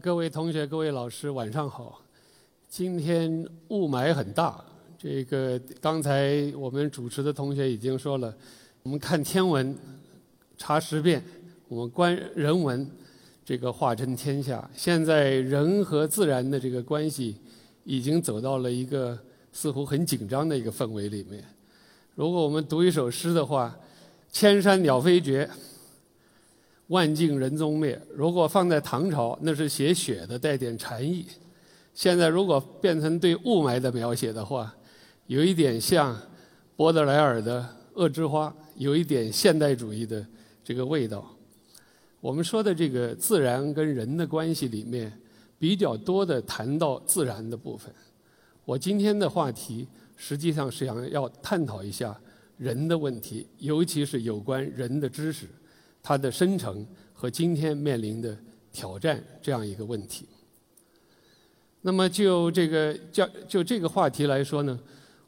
各位同学、各位老师，晚上好。今天雾霾很大，这个刚才我们主持的同学已经说了，我们看天文查十遍，我们观人文，这个化真天下。现在人和自然的这个关系已经走到了一个似乎很紧张的一个氛围里面。如果我们读一首诗的话，“千山鸟飞绝，万径人踪灭”，如果放在唐朝，那是写雪的，带点禅意。现在如果变成对雾霾的描写的话，有一点像波德莱尔的《恶之花》，有一点现代主义的这个味道。我们说的这个自然跟人的关系里面，比较多的谈到自然的部分。我今天的话题实际上是想要探讨一下人的问题，尤其是有关人的知识、它的生成和今天面临的挑战这样一个问题。那么就这个叫就这个话题来说呢，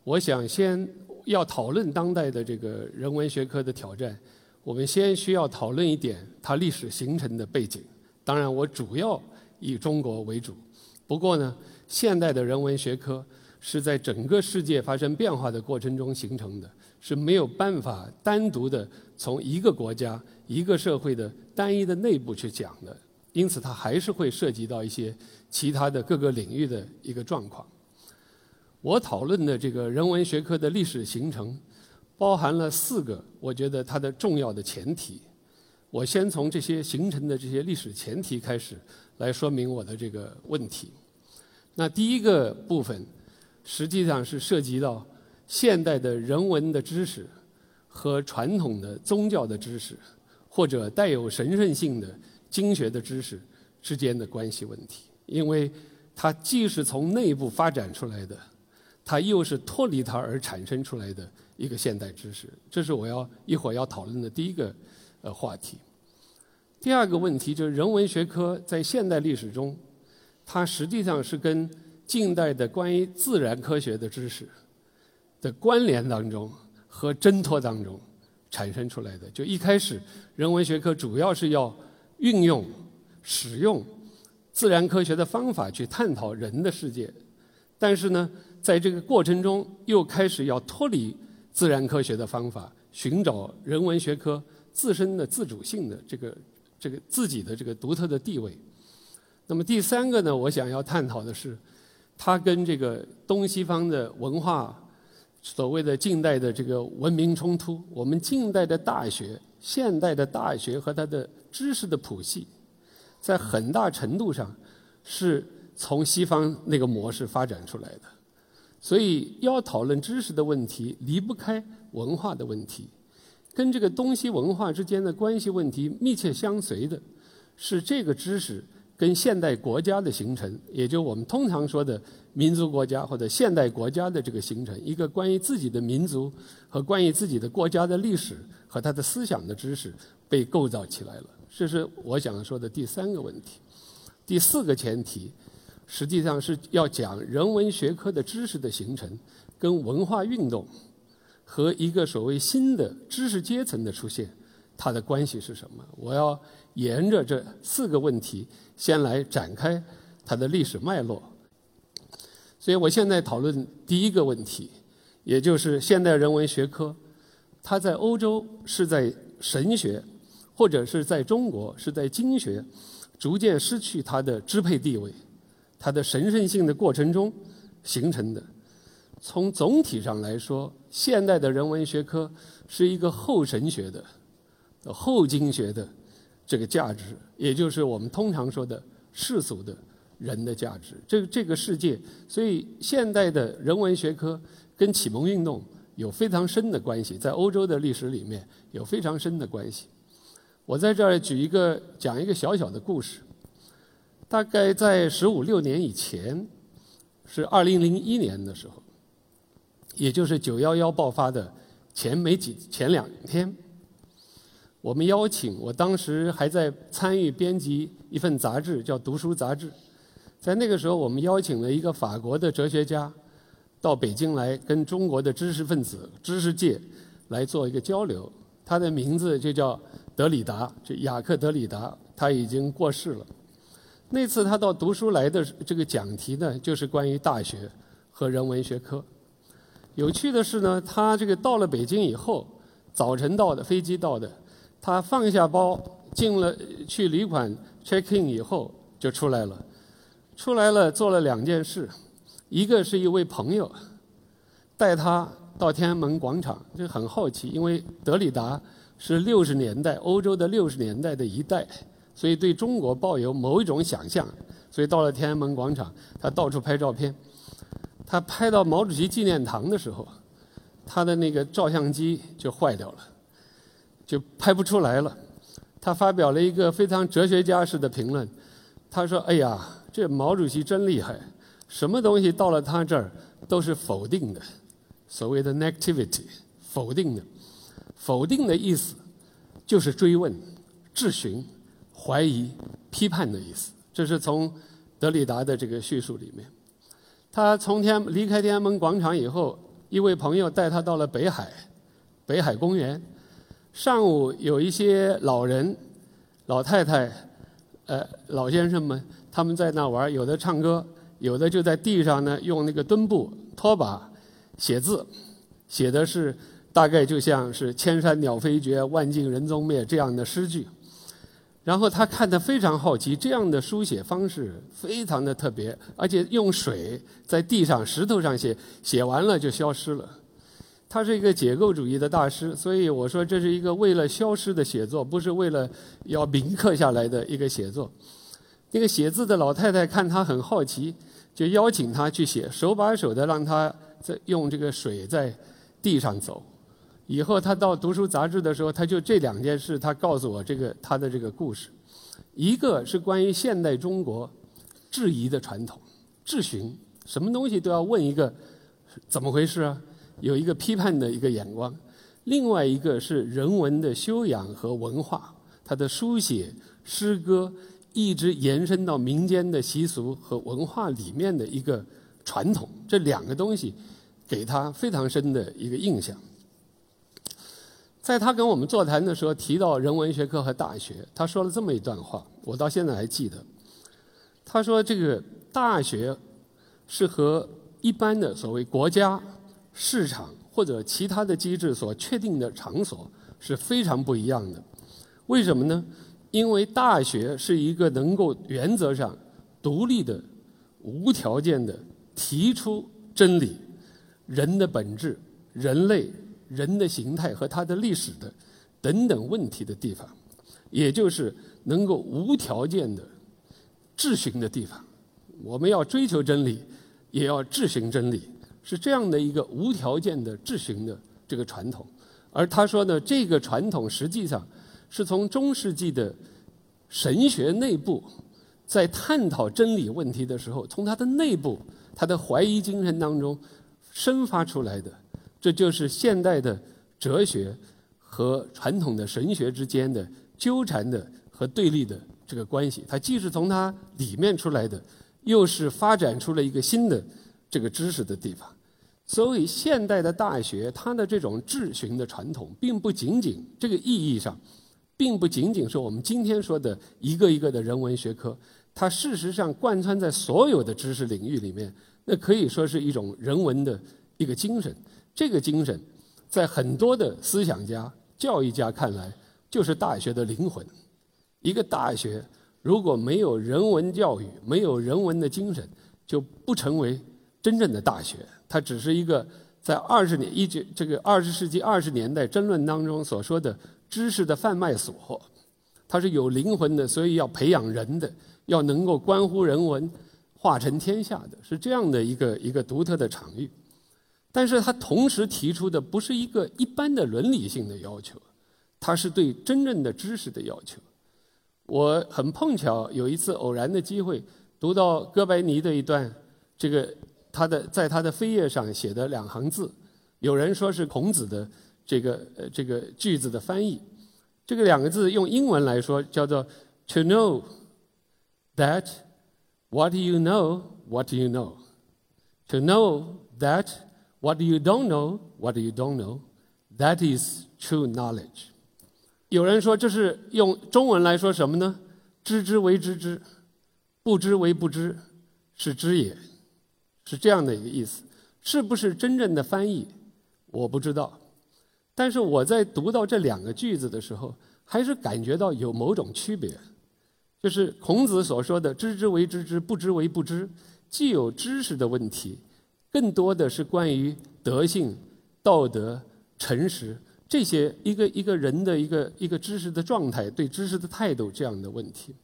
我想先要讨论当代的这个人文学科的挑战，我们先需要讨论一点它历史形成的背景。当然，我主要以中国为主。不过呢，现代的人文学科是在整个世界发生变化的过程中形成的，是没有办法单独的从一个国家、一个社会的单一的内部去讲的。因此，它还是会涉及到一些。其他的各个领域的一个状况，我讨论的这个人文学科的历史形成，包含了四个我觉得它的重要的前提。我先从这些形成的这些历史前提开始来说明我的这个问题。那第一个部分，实际上是涉及到现代的人文的知识和传统的宗教的知识，或者带有神圣性的经学的知识之间的关系问题。因为它既是从内部发展出来的，它又是脱离它而产生出来的一个现代知识，这是我要一会儿要讨论的第一个呃话题。第二个问题就是人文学科在现代历史中，它实际上是跟近代的关于自然科学的知识的关联当中和挣脱当中产生出来的。就一开始，人文学科主要是要运用、使用。自然科学的方法去探讨人的世界，但是呢，在这个过程中又开始要脱离自然科学的方法，寻找人文学科自身的自主性的这个这个自己的这个独特的地位。那么第三个呢，我想要探讨的是，它跟这个东西方的文化所谓的近代的这个文明冲突，我们近代的大学、现代的大学和它的知识的谱系。在很大程度上，是从西方那个模式发展出来的，所以要讨论知识的问题，离不开文化的问题，跟这个东西文化之间的关系问题密切相随的，是这个知识跟现代国家的形成，也就我们通常说的民族国家或者现代国家的这个形成，一个关于自己的民族和关于自己的国家的历史和他的思想的知识被构造起来了。这是我想说的第三个问题，第四个前提，实际上是要讲人文学科的知识的形成，跟文化运动和一个所谓新的知识阶层的出现，它的关系是什么？我要沿着这四个问题先来展开它的历史脉络。所以我现在讨论第一个问题，也就是现代人文学科，它在欧洲是在神学。或者是在中国，是在经学逐渐失去它的支配地位、它的神圣性的过程中形成的。从总体上来说，现代的人文学科是一个后神学的、后经学的这个价值，也就是我们通常说的世俗的人的价值。这个这个世界，所以现代的人文学科跟启蒙运动有非常深的关系，在欧洲的历史里面有非常深的关系。我在这儿举一个讲一个小小的故事。大概在十五六年以前，是二零零一年的时候，也就是九幺幺爆发的前没几前两天，我们邀请我当时还在参与编辑一份杂志，叫《读书杂志》。在那个时候，我们邀请了一个法国的哲学家到北京来，跟中国的知识分子、知识界来做一个交流。他的名字就叫。德里达，就雅克·德里达，他已经过世了。那次他到读书来的这个讲题呢，就是关于大学和人文学科。有趣的是呢，他这个到了北京以后，早晨到的飞机到的，他放下包进了去旅馆 check in 以后就出来了，出来了做了两件事，一个是一位朋友带他到天安门广场，就很好奇，因为德里达是六十年代欧洲的六十年代的一代，所以对中国抱有某一种想象，所以到了天安门广场，他到处拍照片。他拍到毛主席纪念堂的时候，他的那个照相机就坏掉了，就拍不出来了。他发表了一个非常哲学家式的评论，他说：“哎呀，这毛主席真厉害，什么东西到了他这儿都是否定的，所谓的 negativity，否定的。否定的意思就是追问、质询、怀疑、批判的意思。这是从德里达的这个叙述里面。”他从天离开天安门广场以后，一位朋友带他到了北海，北海公园。上午有一些老人、老太太、呃老先生们，他们在那玩，有的唱歌，有的就在地上呢用那个墩布、拖把写字，写的是大概就像是“千山鸟飞绝，万径人踪灭”这样的诗句。然后他看得非常好奇，这样的书写方式非常的特别，而且用水在地上、石头上写，写完了就消失了。他是一个解构主义的大师，所以我说这是一个为了消失的写作，不是为了要铭刻下来的一个写作。那个写字的老太太看他很好奇，就邀请他去写，手把手的让他在用这个水在地上走。以后他到读书杂志的时候，他就这两件事，他告诉我这个他的这个故事，一个是关于现代中国质疑的传统，质询，什么东西都要问一个怎么回事啊，有一个批判的一个眼光；另外一个是人文的修养和文化，他的书写、诗歌，一直延伸到民间的习俗和文化里面的一个传统，这两个东西给他非常深的一个印象。在他跟我们座谈的时候提到人文学科和大学，他说了这么一段话，我到现在还记得。他说：“这个大学是和一般的所谓国家、市场或者其他的机制所确定的场所是非常不一样的。为什么呢？因为大学是一个能够原则上独立的、无条件的提出真理、人的本质、人类。”人的形态和它的历史的等等问题的地方，也就是能够无条件的质询的地方。我们要追求真理，也要质询真理，是这样的一个无条件的质询的这个传统。而他说呢，这个传统实际上是从中世纪的神学内部在探讨真理问题的时候，从他的内部他的怀疑精神当中生发出来的。这就是现代的哲学和传统的神学之间的纠缠的和对立的这个关系。它既是从它里面出来的，又是发展出了一个新的这个知识的地方。所以，现代的大学它的这种质询的传统，并不仅仅这个意义上，并不仅仅是我们今天说的一个一个的人文学科。它事实上贯穿在所有的知识领域里面，那可以说是一种人文的一个精神。这个精神，在很多的思想家、教育家看来，就是大学的灵魂。一个大学如果没有人文教育，没有人文的精神，就不成为真正的大学。它只是一个在二十年一九这个二十世纪二十年代争论当中所说的知识的贩卖所。它是有灵魂的，所以要培养人的，要能够关乎人文、化成天下的，是这样的一个一个独特的场域。但是它同时提出的不是一个一般的伦理性的要求，它是对真正的知识的要求。我很碰巧有一次偶然的机会读到哥白尼的一段，这个他的在他的扉页上写的两行字，有人说是孔子的这个呃这个句子的翻译，这个两个字用英文来说叫做 “to know that what you know what you know”，to know that。What you don't know, what you don't know, that is true knowledge。有人说这是用中文来说什么呢？知之为知之，不知为不知，是知也，是这样的一个意思。是不是真正的翻译，我不知道。但是我在读到这两个句子的时候，还是感觉到有某种区别。就是孔子所说的“知之为知之，不知为不知”，既有知识的问题，更多的是关于德性、道德、诚实这些一个一个人的一个一个知识的状态、对知识的态度这样的问题。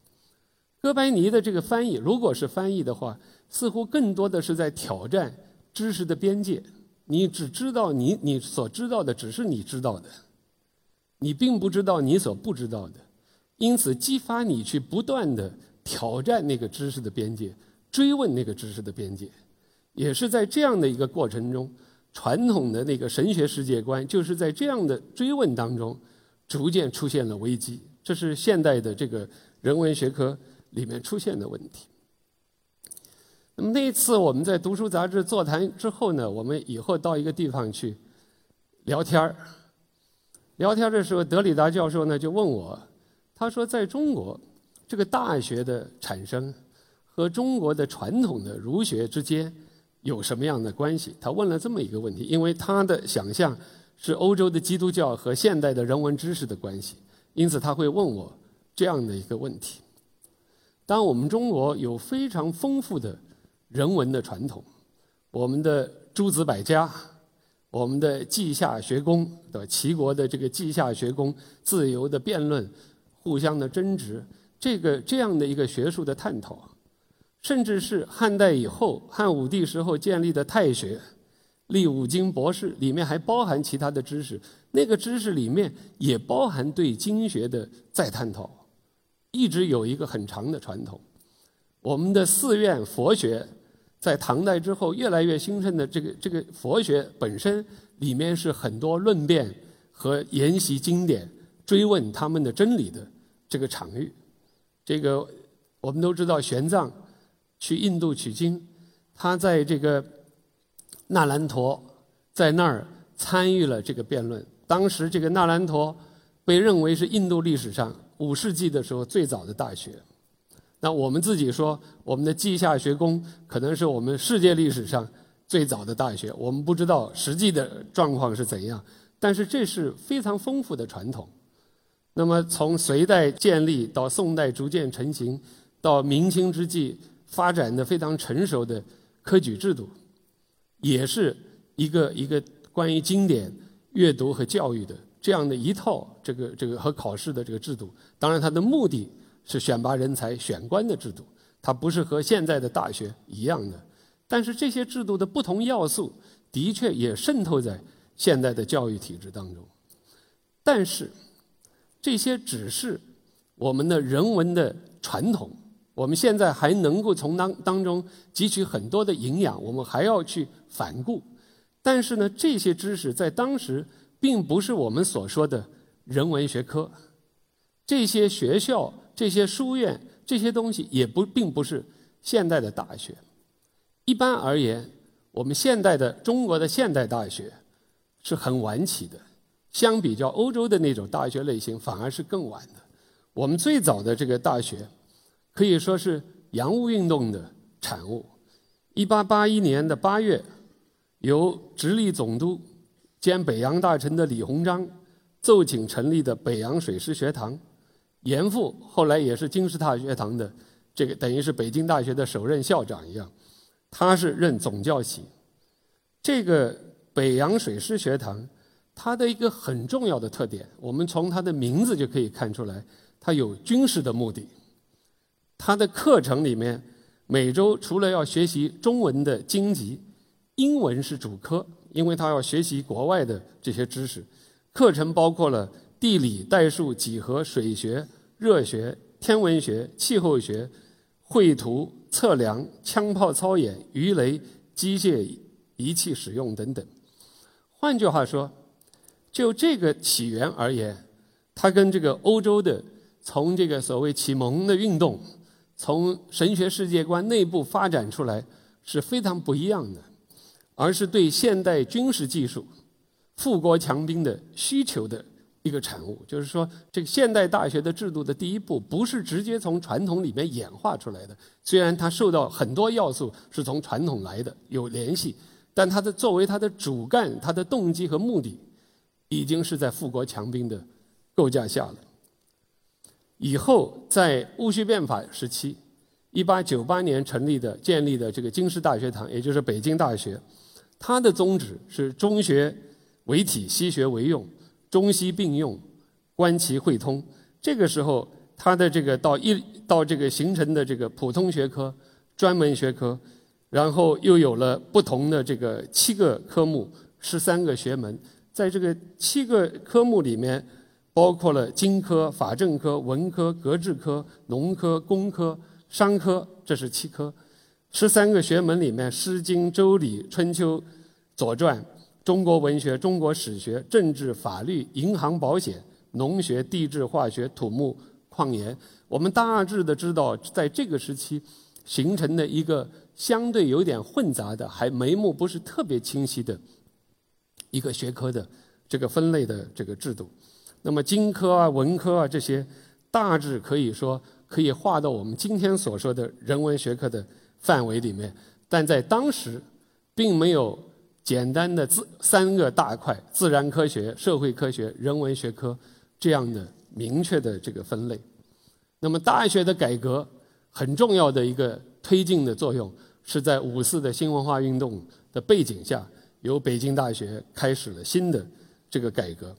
哥白尼的这个翻译，如果是翻译的话，似乎更多的是在挑战知识的边界。你只知道你你所知道的只是你知道的，你并不知道你所不知道的。因此，激发你去不断的挑战那个知识的边界，追问那个知识的边界，也是在这样的一个过程中，传统的那个神学世界观就是在这样的追问当中，逐渐出现了危机。这是现代的这个人文学科里面出现的问题。那么那一次我们在读书杂志座谈之后呢，我们以后到一个地方去聊天儿，聊天的时候，德里达教授呢就问我。他说，在中国，这个大学的产生和中国的传统的儒学之间有什么样的关系？他问了这么一个问题，因为他的想象是欧洲的基督教和现代的人文知识的关系，因此他会问我这样的一个问题。当我们中国有非常丰富的人文的传统，我们的诸子百家，我们的稷下学宫，的？齐国的这个稷下学宫，自由的辩论。互相的争执，这个这样的一个学术的探讨，甚至是汉代以后汉武帝时候建立的太学，立五经博士，里面还包含其他的知识，那个知识里面也包含对经学的再探讨，一直有一个很长的传统。我们的寺院佛学，在唐代之后越来越兴盛的这个这个佛学本身里面是很多论辩和研习经典、追问他们的真理的。这个场域，这个我们都知道，玄奘去印度取经，他在这个那兰陀在那儿参与了这个辩论。当时这个那兰陀被认为是印度历史上五世纪的时候最早的大学。那我们自己说，我们的稷下学宫可能是我们世界历史上最早的大学。我们不知道实际的状况是怎样，但是这是非常丰富的传统。那么，从隋代建立到宋代逐渐成型，到明清之际发展的非常成熟的科举制度，也是一个一个关于经典阅读和教育的这样的一套这个这个和考试的这个制度。当然，它的目的是选拔人才、选官的制度，它不是和现在的大学一样的。但是，这些制度的不同要素的确也渗透在现在的教育体制当中。但是，这些只是我们的人文的传统，我们现在还能够从当当中汲取很多的营养，我们还要去反顾。但是呢，这些知识在当时并不是我们所说的人文学科，这些学校、这些书院、这些东西也不并不是现代的大学。一般而言，我们现代的中国的现代大学是很晚起的。相比较欧洲的那种大学类型，反而是更晚的。我们最早的这个大学，可以说是洋务运动的产物。一八八一年的八月，由直隶总督兼北洋大臣的李鸿章奏请成立的北洋水师学堂，严复后来也是京师大学堂的这个等于是北京大学的首任校长一样，他是任总教习。这个北洋水师学堂。它的一个很重要的特点，我们从它的名字就可以看出来，它有军事的目的。它的课程里面，每周除了要学习中文的经籍，英文是主科，因为它要学习国外的这些知识。课程包括了地理、代数、几何、水学、热学、天文学、气候学、绘图、测量、枪炮操演、鱼雷、机械仪器使用等等。换句话说。就这个起源而言，它跟这个欧洲的从这个所谓启蒙的运动，从神学世界观内部发展出来是非常不一样的，而是对现代军事技术、富国强兵的需求的一个产物。就是说，这个现代大学的制度的第一步，不是直接从传统里面演化出来的。虽然它受到很多要素是从传统来的有联系，但它的作为它的主干、它的动机和目的，已经是在富国强兵的构架下了。以后在戊戌变法时期。一八九八年成立的、建立的这个京师大学堂，也就是北京大学，它的宗旨是中学为体，西学为用，中西并用，观其汇通。这个时候，它的这个到一到这个形成的这个普通学科、专门学科，然后又有了不同的这个七个科目、十三个学门，在这个七个科目里面，包括了经科、法政科、文科、格致科、农科、工科。商科这是七科，十三个学门里面，《诗经》《周礼》《春秋》《左传》、中国文学、中国史学、政治、法律、银行、保险、农学、地质、化学、土木、矿研，我们大致的知道，在这个时期形成的一个相对有点混杂的，还眉目不是特别清晰的一个学科的这个分类的这个制度。那么，经科啊、文科啊这些，大致可以说。可以划到我们今天所说的人文学科的范围里面，但在当时，并没有简单的自三个大块：自然科学、社会科学、人文学科这样的明确的这个分类。那么，大学的改革很重要的一个推进的作用，是在五四的新文化运动的背景下，由北京大学开始了新的这个改革。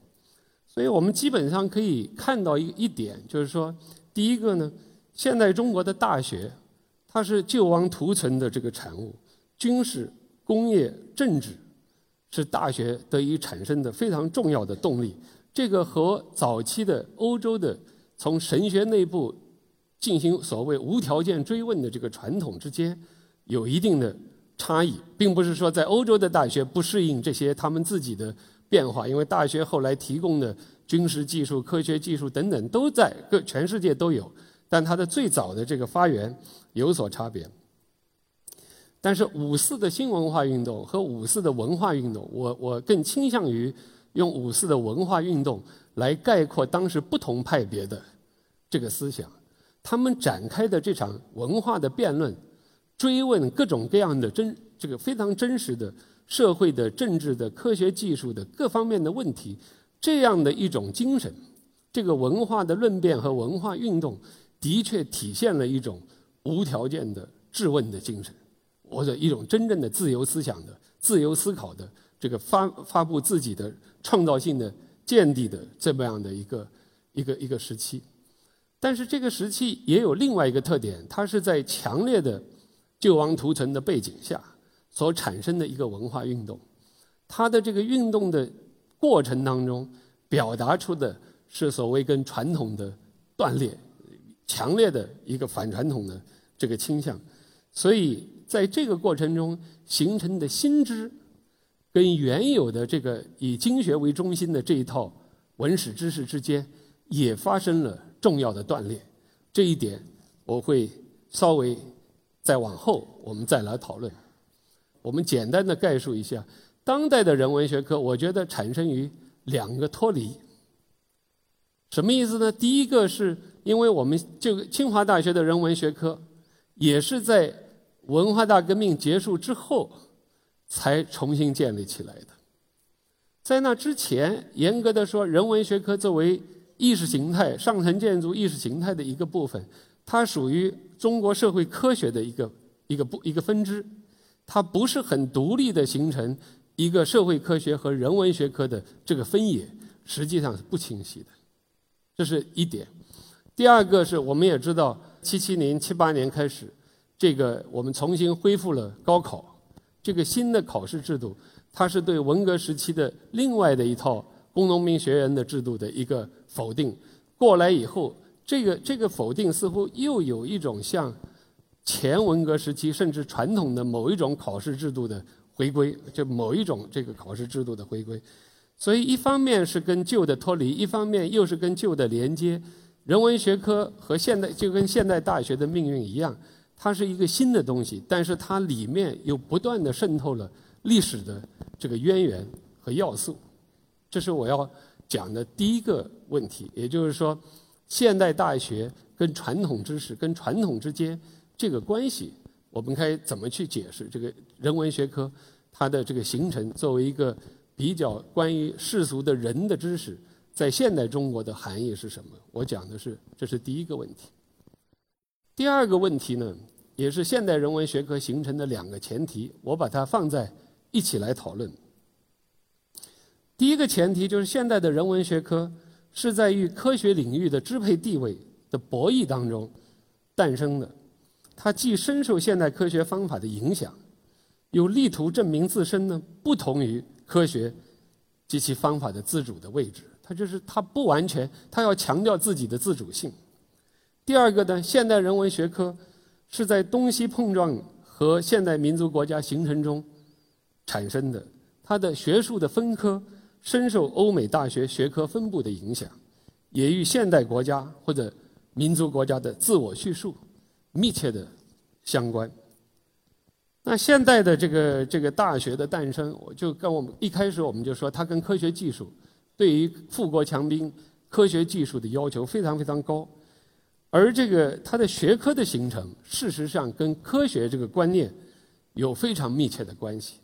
所以我们基本上可以看到一一点，就是说。第一个呢，现代中国的大学，它是救亡图存的这个产物，军事、工业、政治，是大学得以产生的非常重要的动力。这个和早期的欧洲的从神学内部进行所谓无条件追问的这个传统之间有一定的差异，并不是说在欧洲的大学不适应这些他们自己的变化，因为大学后来提供的。军事技术、科学技术等等都在各全世界都有，但它的最早的这个发源有所差别。但是五四的新文化运动和五四的文化运动，我我更倾向于用五四的文化运动来概括当时不同派别的这个思想。他们展开的这场文化的辩论，追问各种各样的真这个非常真实的社会的、政治的、科学技术的各方面的问题。这样的一种精神，这个文化的论辩和文化运动，的确体现了一种无条件的质问的精神，或者一种真正的自由思想的、自由思考的这个发发布自己的创造性的见地的这么样的一个一个一个时期。但是这个时期也有另外一个特点，它是在强烈的救亡图存的背景下所产生的一个文化运动，它的这个运动的。过程当中，表达出的是所谓跟传统的断裂，强烈的一个反传统的这个倾向，所以在这个过程中形成的新知，跟原有的这个以经学为中心的这一套文史知识之间，也发生了重要的断裂。这一点我会稍微再往后我们再来讨论。我们简单的概述一下。当代的人文学科，我觉得产生于两个脱离。什么意思呢？第一个是因为我们就清华大学的人文学科，也是在文化大革命结束之后才重新建立起来的。在那之前，严格的说，人文学科作为意识形态、上层建筑意识形态的一个部分，它属于中国社会科学的一个一个部一个分支，它不是很独立的形成。一个社会科学和人文学科的这个分野实际上是不清晰的，这是一点。第二个是我们也知道，七七年、七八年开始，这个我们重新恢复了高考，这个新的考试制度，它是对文革时期的另外的一套工农兵学员的制度的一个否定。过来以后，这个这个否定似乎又有一种像前文革时期甚至传统的某一种考试制度的。回归就某一种这个考试制度的回归，所以一方面是跟旧的脱离，一方面又是跟旧的连接。人文学科和现代就跟现代大学的命运一样，它是一个新的东西，但是它里面又不断的渗透了历史的这个渊源和要素。这是我要讲的第一个问题，也就是说，现代大学跟传统知识、跟传统之间这个关系，我们该怎么去解释这个人文学科它的这个形成作为一个比较关于世俗的人的知识，在现代中国的含义是什么？我讲的是这是第一个问题。第二个问题呢，也是现代人文学科形成的两个前提，我把它放在一起来讨论。第一个前提就是现代的人文学科是在与科学领域的支配地位的博弈当中诞生的，它既深受现代科学方法的影响，又力图证明自身呢不同于科学及其方法的自主的位置。它就是它不完全，它要强调自己的自主性。第二个呢，现代人文学科是在东西碰撞和现代民族国家形成中产生的，它的学术的分科。深受欧美大学学科分布的影响，也与现代国家或者民族国家的自我叙述密切的相关。那现代的这个这个大学的诞生，我就跟我们一开始我们就说，它跟科学技术对于富国强兵科学技术的要求非常非常高，而这个它的学科的形成，事实上跟科学这个观念有非常密切的关系。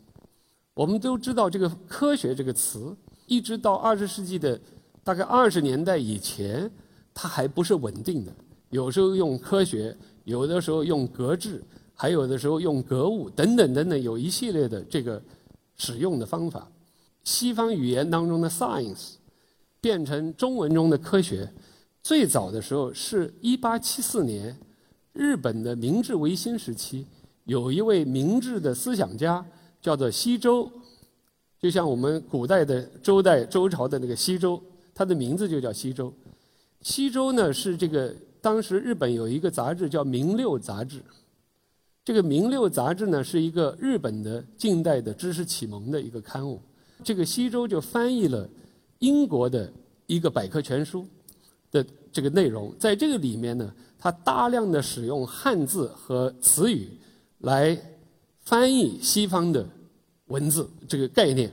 我们都知道，这个“科学”这个词。一直到二十世纪的大概二十年代以前，它还不是稳定的。有时候用科学，有的时候用格致，还有的时候用格物等等等等，有一系列的这个使用的方法。西方语言当中的 science 变成中文中的科学，最早的时候是一八七四年，日本的明治维新时期，有一位明治的思想家叫做西周。就像我们古代的周代周朝的那个西周，他的名字就叫西周。西周呢是这个当时日本有一个杂志叫《明六杂志》，这个《明六杂志》呢是一个日本的近代的知识启蒙的一个刊物。这个西周就翻译了英国的一个百科全书的这个内容，在这个里面呢，他大量的使用汉字和词语来翻译西方的。文字这个概念，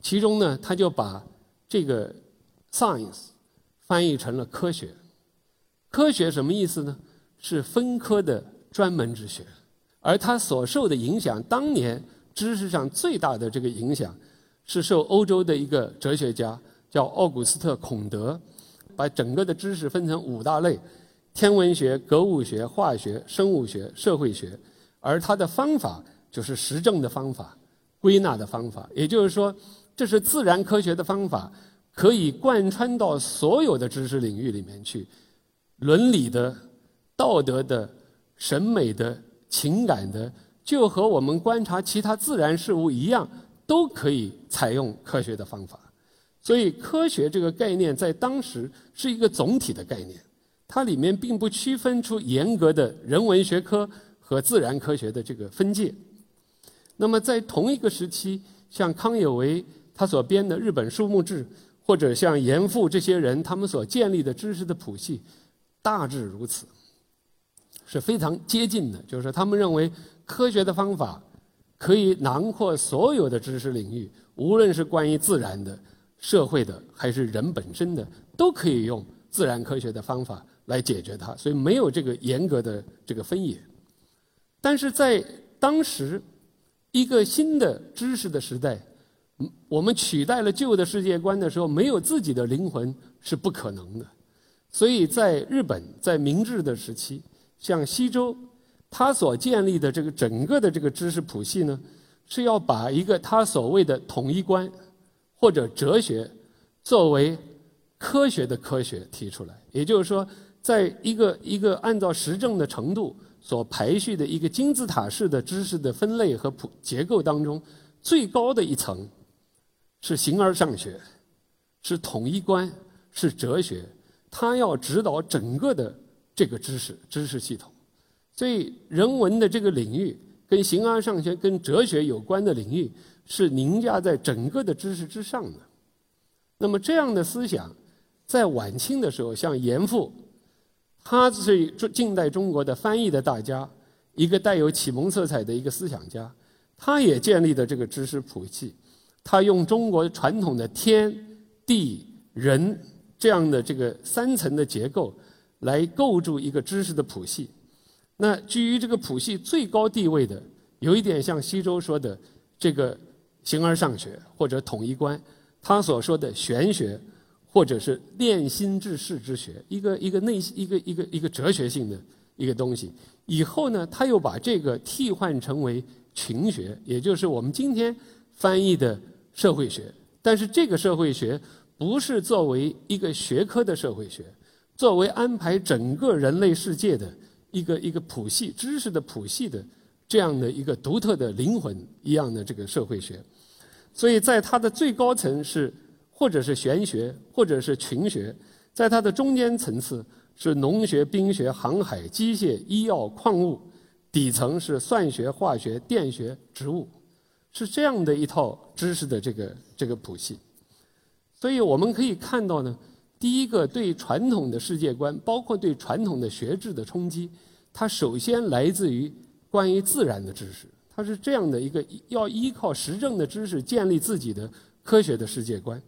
其中呢，他就把这个 science 翻译成了科学。科学什么意思呢？是分科的专门之学。而他所受的影响，当年知识上最大的这个影响，是受欧洲的一个哲学家叫奥古斯特·孔德，把整个的知识分成五大类：天文学、格物学、化学、生物学、社会学。而他的方法就是实证的方法。归纳的方法，也就是说，这是自然科学的方法，可以贯穿到所有的知识领域里面去，伦理的、道德的、审美的、情感的，就和我们观察其他自然事物一样，都可以采用科学的方法。所以，科学这个概念在当时是一个总体的概念，它里面并不区分出严格的人文学科和自然科学的这个分界。那么，在同一个时期，像康有为他所编的《日本书目志》，或者像严复这些人他们所建立的知识的谱系，大致如此，是非常接近的。就是，他们认为科学的方法可以囊括所有的知识领域，无论是关于自然的、社会的，还是人本身的，都可以用自然科学的方法来解决它。所以，没有这个严格的这个分野。但是在当时，一个新的知识的时代，我们取代了旧的世界观的时候，没有自己的灵魂是不可能的。所以在日本，在明治的时期，像西周，他所建立的这个整个的这个知识谱系呢，是要把一个他所谓的统一观或者哲学作为科学的科学提出来。也就是说，在一个一个按照实证的程度。所排序的一个金字塔式的知识的分类和谱结构当中，最高的一层是形而上学，是统一观，是哲学，它要指导整个的这个知识知识系统。所以，人文的这个领域跟形而上学、跟哲学有关的领域，是凌驾在整个的知识之上的。那么，这样的思想在晚清的时候，像严复。他是近代中国的翻译的大家，一个带有启蒙色彩的一个思想家。他也建立的这个知识谱系，他用中国传统的天地人这样的这个三层的结构来构筑一个知识的谱系。那居于这个谱系最高地位的，有一点像西周说的这个形而上学或者统一观，他所说的玄学或者是炼心治世之学，一个一个内一个一个一个哲学性的一个东西。以后呢，他又把这个替换成为群学，也就是我们今天翻译的社会学。但是这个社会学不是作为一个学科的社会学，作为安排整个人类世界的。一个一个谱系知识的谱系的这样的一个独特的灵魂一样的这个社会学，所以在它的最高层是或者是玄学或者是群学，在它的中间层次是农学、兵学、航海、机械、医药、矿物，底层是算学、化学、电学、植物，是这样的一套知识的这个这个谱系。所以我们可以看到呢。第一个对传统的世界观，包括对传统的学制的冲击，它首先来自于关于自然的知识。它是这样的一个要依靠实证的知识建立自己的科学的世界观，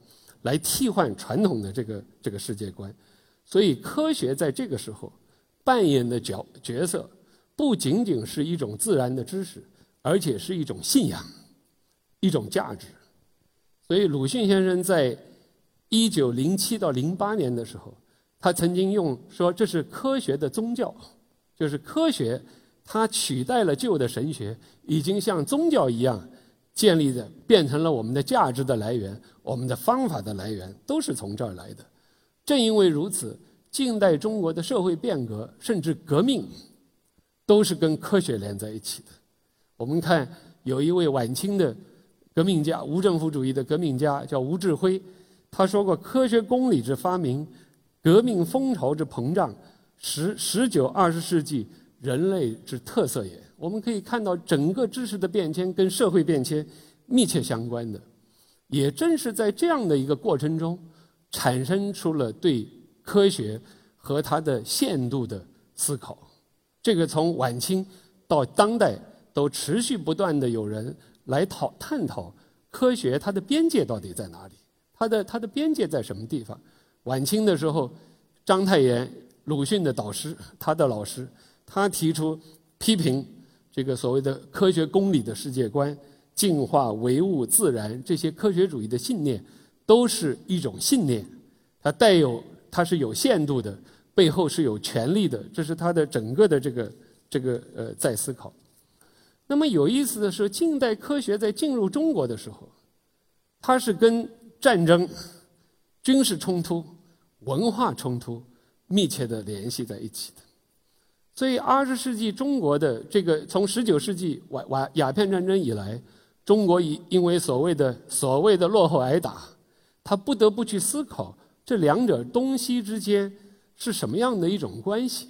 来替换传统的这个这个世界观。所以，科学在这个时候扮演的角角色，不仅仅是一种自然的知识，而且是一种信仰，一种价值。所以，鲁迅先生在。一九零七到零八年的时候，他曾经用说这是科学的宗教，就是科学它取代了旧的神学，已经像宗教一样建立的，变成了我们的价值的来源，我们的方法的来源都是从这儿来的。正因为如此，近代中国的社会变革甚至革命，都是跟科学连在一起的。我们看有一位晚清的革命家，无政府主义的革命家，叫吴志辉。他说过：“科学公理之发明，革命风潮之膨胀，十十九二十世纪人类之特色也。”我们可以看到，整个知识的变迁跟社会变迁密切相关的。也正是在这样的一个过程中，产生出了对科学和它的限度的思考。这个从晚清到当代，都持续不断的有人来讨探讨科学它的边界到底在哪里。它的它的边界在什么地方？晚清的时候，章太炎，鲁迅的导师，他的老师，他提出批评这个所谓的科学公理的世界观，进化、唯物、自然这些科学主义的信念，都是一种信念，它带有它是有限度的，背后是有权力的，这是他的整个的这个这个呃在思考。那么有意思的是，近代科学在进入中国的时候，它是跟战争、军事冲突、文化冲突密切的联系在一起的，所以二十世纪中国的这个从十九世纪瓦瓦鸦片战争以来，中国以因为所谓的所谓的落后挨打，他不得不去思考这两者东西之间是什么样的一种关系？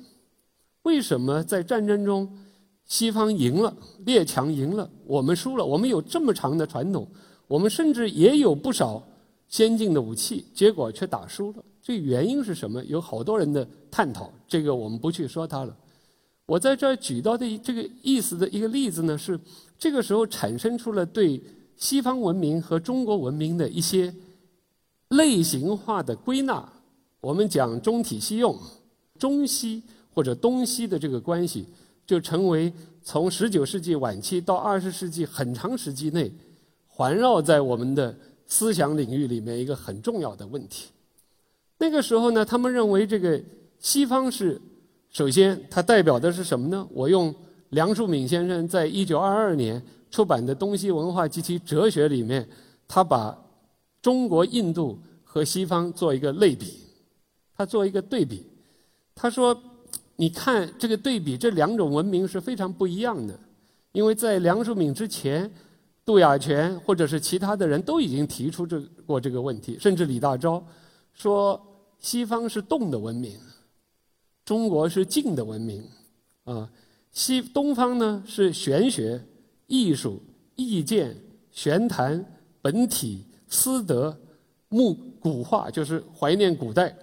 为什么在战争中西方赢了，列强赢了，我们输了？我们有这么长的传统，我们甚至也有不少。先进的武器，结果却打输了。这原因是什么？有好多人的探讨，这个我们不去说它了。我在这儿举到的这个意思的一个例子呢，是这个时候产生出了对西方文明和中国文明的一些类型化的归纳。我们讲中体西用，中西或者东西的这个关系，就成为从十九世纪晚期到二十世纪很长时期内环绕在我们的。思想领域里面一个很重要的问题，那个时候呢，他们认为这个西方是首先它代表的是什么呢？我用梁漱溟先生在一九二二年出版的《东西文化及其哲学》里面，他把中国、印度和西方做一个类比，他做一个对比，他说：“你看这个对比，这两种文明是非常不一样的，因为在梁漱溟之前。”杜亚泉或者是其他的人都已经提出这过这个问题，甚至李大钊说西方是动的文明，中国是静的文明，啊，西东方呢是玄学、艺术、意见、玄谈、本体、思德、木古话，就是怀念古代，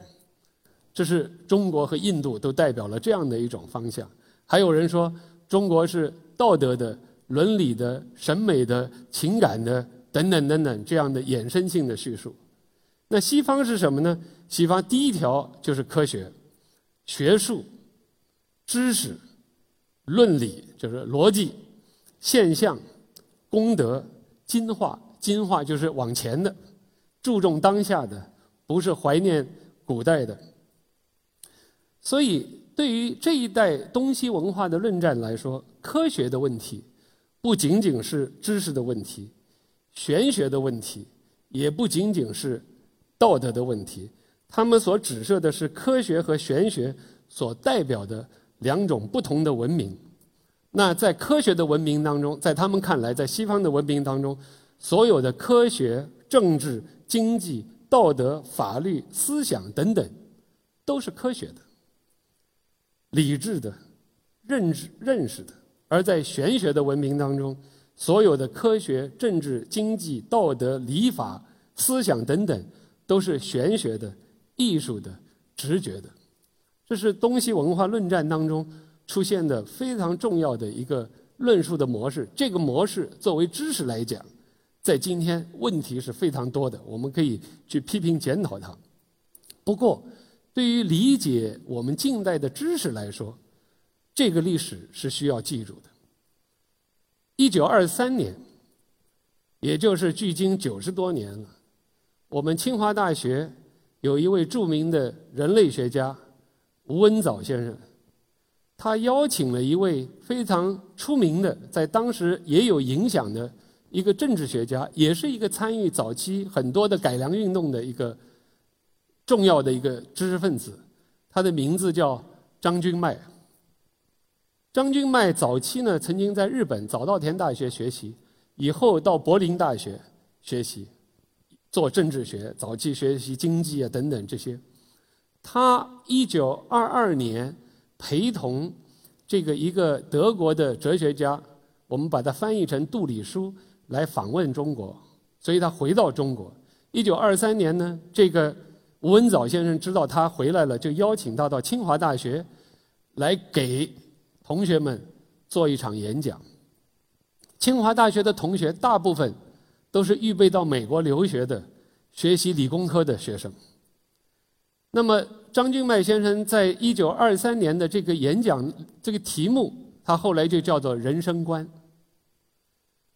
这是中国和印度都代表了这样的一种方向。还有人说中国是道德的。伦理的、审美的、情感的等等等等这样的衍生性的叙述，那西方是什么呢？西方第一条就是科学、学术、知识、论理，就是逻辑、现象、功德、进化。进化就是往前的，注重当下的，不是怀念古代的。所以，对于这一代东西文化的论战来说，科学的问题不仅仅是知识的问题，玄学的问题也不仅仅是道德的问题。他们所指涉的是科学和玄学所代表的两种不同的文明。那在科学的文明当中，在他们看来，在西方的文明当中，所有的科学、政治、经济、道德、法律、思想等等，都是科学的。理智的、认知、认识的；而在玄学的文明当中，所有的科学、政治、经济、道德、礼法、思想等等，都是玄学的、艺术的、直觉的。这是东西文化论战当中出现的非常重要的一个论述的模式。这个模式作为知识来讲，在今天问题是非常多的，我们可以去批评检讨它。不过，对于理解我们近代的知识来说，这个历史是需要记住的。一九二三年，也就是距今九十多年了，我们清华大学有一位著名的人类学家吴文藻先生，他邀请了一位非常出名的，在当时也有影响的一个政治学家，也是一个参与早期很多的改良运动的一个。重要的一个知识分子，他的名字叫张君迈。张君迈早期呢，曾经在日本早稻田大学学习，以后到柏林大学学习，做政治学，早期学习经济啊等等这些。他一九二二年陪同这个一个德国的哲学家，我们把它翻译成杜里书来访问中国，所以他回到中国。一九二三年呢，这个。吴文藻先生知道他回来了，就邀请他到清华大学来给同学们做一场演讲。清华大学的同学大部分都是预备到美国留学的、学习理工科的学生。那么张君迈先生在一九二三年的这个演讲，这个题目他后来就叫做“人生观”。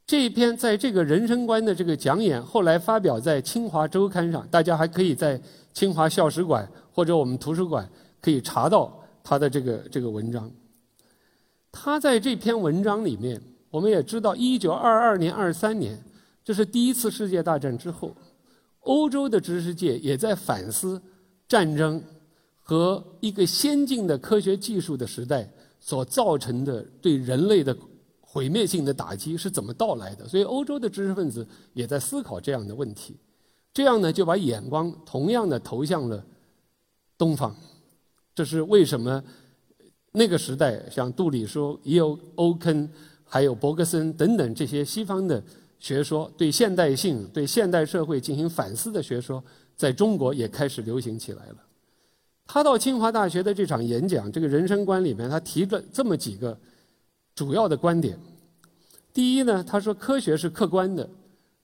这一篇在这个人生观的这个讲演，后来发表在清华周刊上，大家还可以在。清华校史馆或者我们图书馆可以查到他的这个这个文章。他在这篇文章里面，我们也知道，一九二二年、二三年，这是第一次世界大战之后，欧洲的知识界也在反思战争和一个先进的科学技术的时代所造成的对人类的毁灭性的打击是怎么到来的。所以，欧洲的知识分子也在思考这样的问题。这样呢，就把眼光同样的投向了东方。这是为什么？那个时代，像杜里说、也有欧肯、还有伯格森等等这些西方的学说，对现代性、对现代社会进行反思的学说，在中国也开始流行起来了。他到清华大学的这场演讲，这个人生观里面，他提了这么几个主要的观点。第一呢，他说科学是客观的，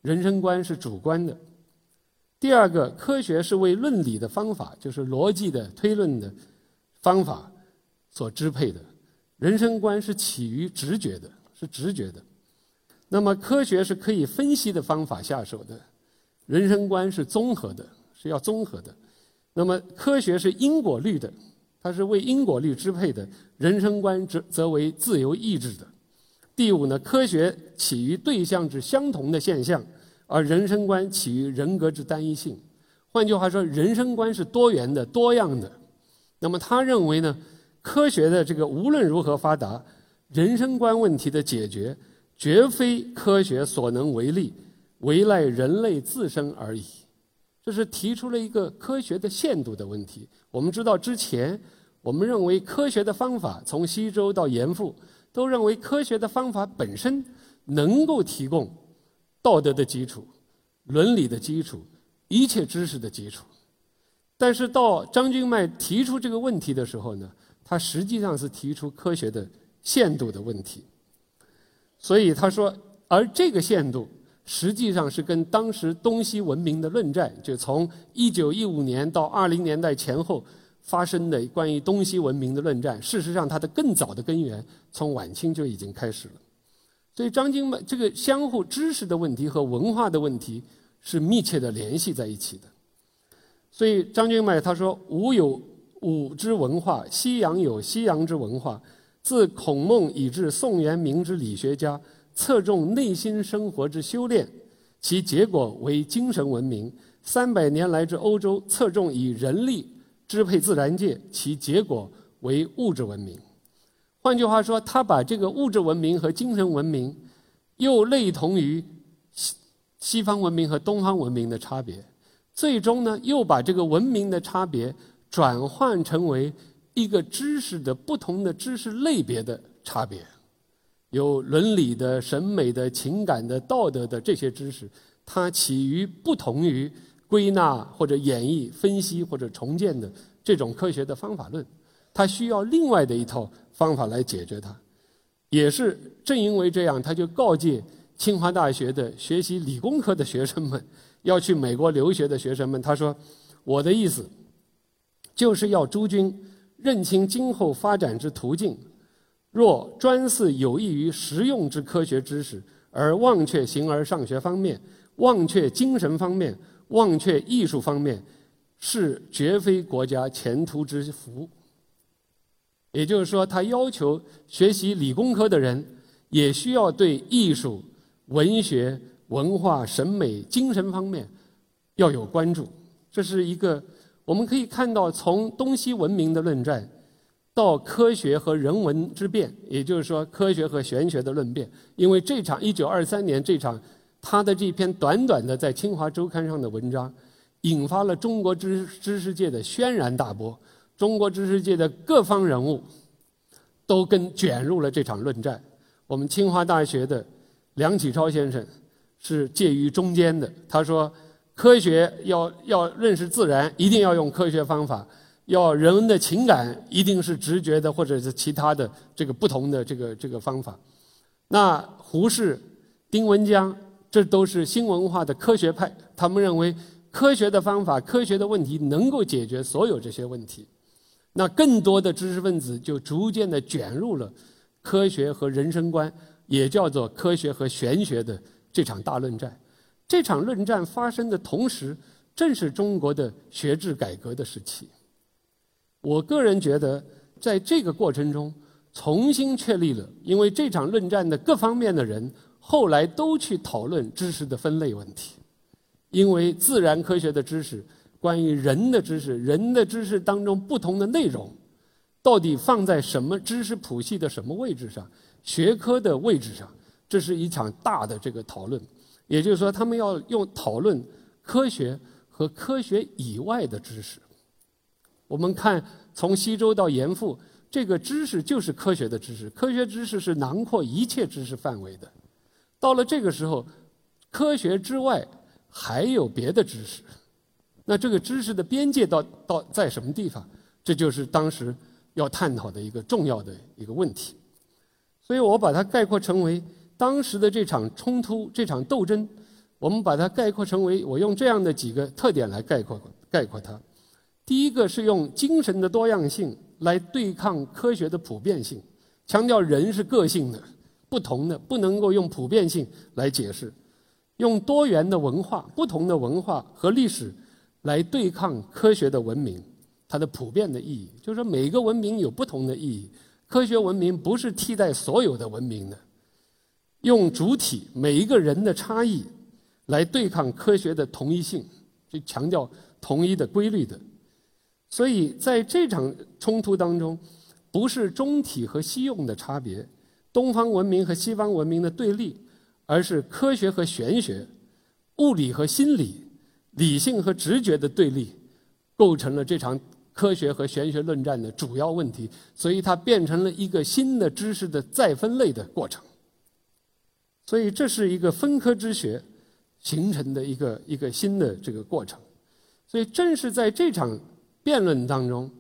人生观是主观的。第二个，科学是为论理的方法，就是逻辑的推论的方法所支配的；人生观是起于直觉的，是直觉的。那么，科学是可以分析的方法下手的；人生观是综合的，是要综合的。那么，科学是因果律的，它是为因果律支配的；人生观则则为自由意志的。第五呢，科学起于对象之相同的现象。而人生观起于人格之单一性，换句话说，人生观是多元的、多样的。那么他认为呢，科学的这个无论如何发达，人生观问题的解决绝非科学所能为力，唯赖人类自身而已。这是提出了一个科学的限度的问题。我们知道之前，我们认为科学的方法从西周到严复，都认为科学的方法本身能够提供。道德的基础，伦理的基础，一切知识的基础。但是到张君迈提出这个问题的时候呢，他实际上是提出科学的限度的问题。所以他说，而这个限度实际上是跟当时东西文明的论战，就从一九一五年到二零年代前后发生的关于东西文明的论战，事实上它的更早的根源从晚清就已经开始了。所以张经迈这个相互知识的问题和文化的问题是密切的联系在一起的。所以张君迈他说：“吾有吾之文化，西洋有西洋之文化。自孔孟以至宋元明之理学家。”侧重内心生活之修炼，其结果为精神文明；三百年来之欧洲侧重以人力支配自然界，其结果为物质文明。换句话说，他把这个物质文明和精神文明又类同于西西方文明和东方文明的差别，最终呢，又把这个文明的差别转换成为一个知识的不同的知识类别的差别。有伦理的、审美的、情感的、道德的这些知识，它起于不同于归纳或者演绎、分析或者重建的这种科学的方法论，它需要另外的一套方法来解决它。也是正因为这样，他就告诫清华大学的学习理工科的学生们，要去美国留学的学生们，他说：“我的意思，就是要诸君认清今后发展之途径。”若专似有益于实用之科学知识，而忘却形而上学方面，忘却精神方面，忘却艺术方面，是绝非国家前途之福。也就是说，他要求学习理工科的人，也需要对艺术、文学、文化、审美、精神方面要有关注。这是一个我们可以看到，从东西文明的论战。到科学和人文之变，也就是说科学和玄学的论辩。因为这场一九二三年这场他的这篇短短的在《清华周刊》上的文章，引发了中国知知识界的轩然大波。中国知识界的各方人物都跟卷入了这场论战。我们清华大学的梁启超先生是介于中间的。他说：“科学要要认识自然，一定要用科学方法。”要人的情感一定是直觉的，或者是其他的这个不同的这个这个方法。那胡适、丁文江，这都是新文化的科学派，他们认为科学的方法、科学的问题能够解决所有这些问题。那更多的知识分子就逐渐的卷入了科学和人生观，也叫做科学和玄学的这场大论战。这场论战发生的同时，正是中国的学制改革的时期。我个人觉得，在这个过程中，重新确立了，因为这场论战的各方面的人后来都去讨论知识的分类问题，因为自然科学的知识、关于人的知识、人的知识当中不同的内容，到底放在什么知识谱系的什么位置上、学科的位置上，这是一场大的这个讨论。也就是说，他们要用讨论科学和科学以外的知识。我们看，从西周到严复，这个知识就是科学的知识。科学知识是囊括一切知识范围的。到了这个时候，科学之外还有别的知识。那这个知识的边界到到在什么地方？这就是当时要探讨的一个重要的一个问题。所以我把它概括成为当时的这场冲突、这场斗争。我们把它概括成为，我用这样的几个特点来概括概括它。第一个是用精神的多样性来对抗科学的普遍性，强调人是个性的、不同的，不能够用普遍性来解释；用多元的文化、不同的文化和历史来对抗科学的文明，它的普遍的意义，就是说每个文明有不同的意义，科学文明不是替代所有的文明的；用主体每一个人的差异来对抗科学的同一性，就强调统一的规律的。所以在这场冲突当中，不是中体和西用的差别，东方文明和西方文明的对立，而是科学和玄学、物理和心理、理性和直觉的对立，构成了这场科学和玄学论战的主要问题。所以它变成了一个新的知识的再分类的过程。所以这是一个分科之学形成的一个一个新的这个过程。所以正是在这场。辩论当中，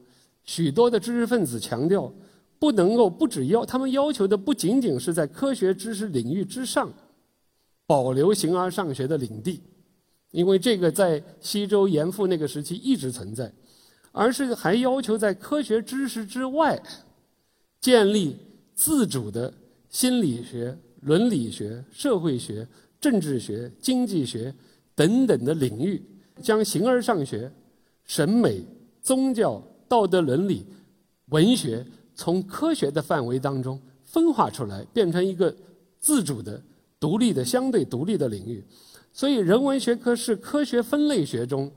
许多的知识分子强调，不能够不只要他们要求的不仅仅是在科学知识领域之上，保留形而上学的领地，因为这个在西周严复那个时期一直存在，而是还要求在科学知识之外，建立自主的心理学、伦理学、社会学、政治学、经济学等等的领域，将形而上学、审美、宗教、道德伦理、文学从科学的范围当中分化出来，变成一个自主的。独立的、相对独立的领域，所以人文学科是科学分类学中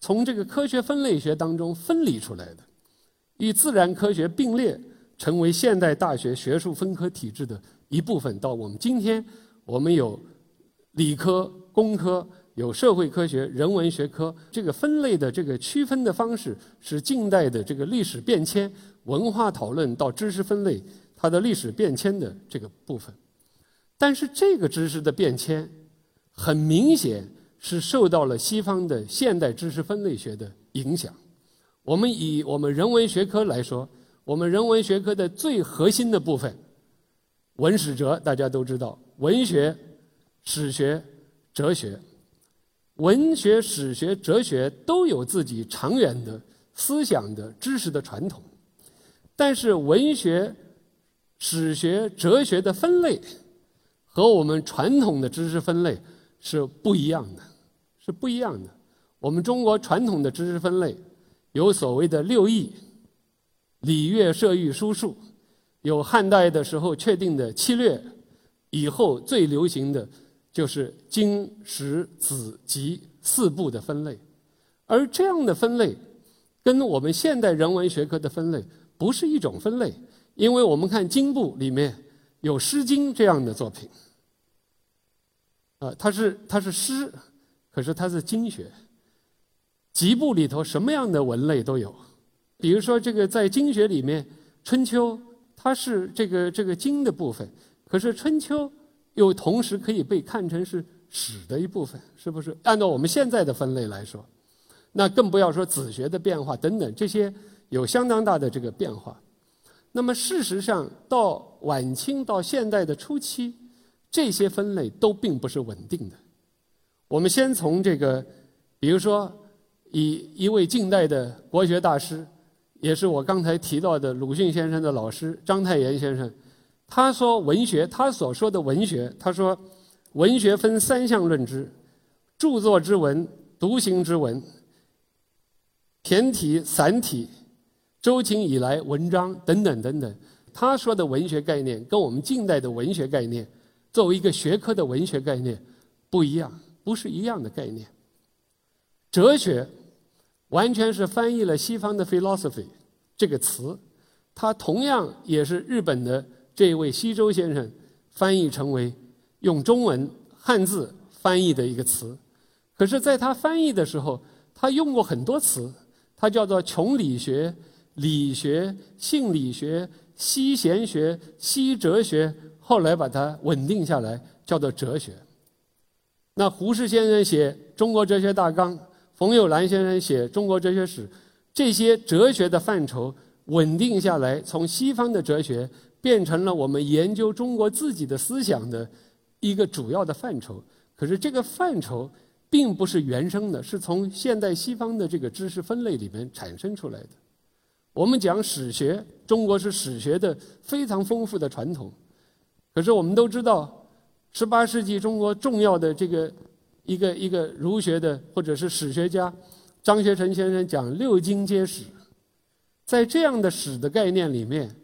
从这个科学分类学当中分离出来的，与自然科学并列，成为现代大学学术分科体制的一部分。到我们今天，我们有理科、工科，有社会科学、人文学科，这个分类的这个区分的方式，是近代的这个历史变迁、文化讨论到知识分类它的历史变迁的这个部分。但是这个知识的变迁，很明显是受到了西方的现代知识分类学的影响。我们以我们人文学科来说，我们人文学科的最核心的部分，文史哲大家都知道，文学、史学、哲学，文学、史学、哲学都有自己长远的思想的知识的传统，但是文学、史学、哲学的分类。和我们传统的知识分类是不一样的，是不一样的。我们中国传统的知识分类有所谓的六艺：礼乐射御书数；有汉代的时候确定的七略；以后最流行的就是经、史、子、集四部的分类。而这样的分类跟我们现代人文学科的分类不是一种分类，因为我们看经部里面有《诗经》这样的作品。啊，它是它是诗，可是它是经学。集部里头什么样的文类都有，比如说这个在经学里面，《春秋》它是这个这个经的部分，可是《春秋》又同时可以被看成是史的一部分，是不是？按照我们现在的分类来说，那更不要说子学的变化等等，这些有相当大的这个变化。那么事实上，到晚清到现代的初期。这些分类都并不是稳定的。我们先从这个，比如说，以一位近代的国学大师，也是我刚才提到的鲁迅先生的老师章太炎先生，他说文学，他所说的文学，他说文学分三项论之：著作之文、独行之文、骈体、散体、周秦以来文章等等等等。他说的文学概念跟我们近代的文学概念。作为一个学科的文学概念不一样，不是一样的概念。哲学完全是翻译了西方的 philosophy 这个词，它同样也是日本的这位西周先生翻译成为用中文汉字翻译的一个词。可是，在他翻译的时候，他用过很多词，他叫做穷理学、理学、性理学、西贤学、西哲学。后来把它稳定下来，叫做哲学。那胡适先生写《中国哲学大纲》，冯友兰先生写《中国哲学史》，这些哲学的范畴稳定下来，从西方的哲学变成了我们研究中国自己的思想的一个主要的范畴。可是这个范畴并不是原生的，是从现代西方的这个知识分类里面产生出来的。我们讲史学，中国是史学的非常丰富的传统。可是我们都知道，十八世纪中国重要的这个一个一个儒学的或者是史学家张学成先生讲六经皆史，在这样的史的概念里面，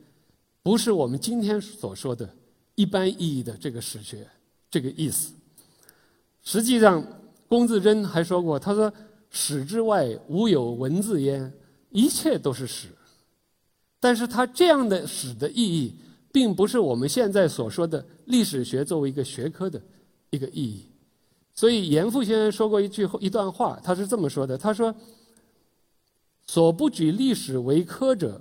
不是我们今天所说的一般意义的这个史学这个意思。实际上，龚自珍还说过，他说：“史之外无有文字焉，一切都是史。”但是他这样的史的意义。并不是我们现在所说的历史学作为一个学科的一个意义，所以严复先生说过一句一段话，他是这么说的：“他说，所不举历史为科者，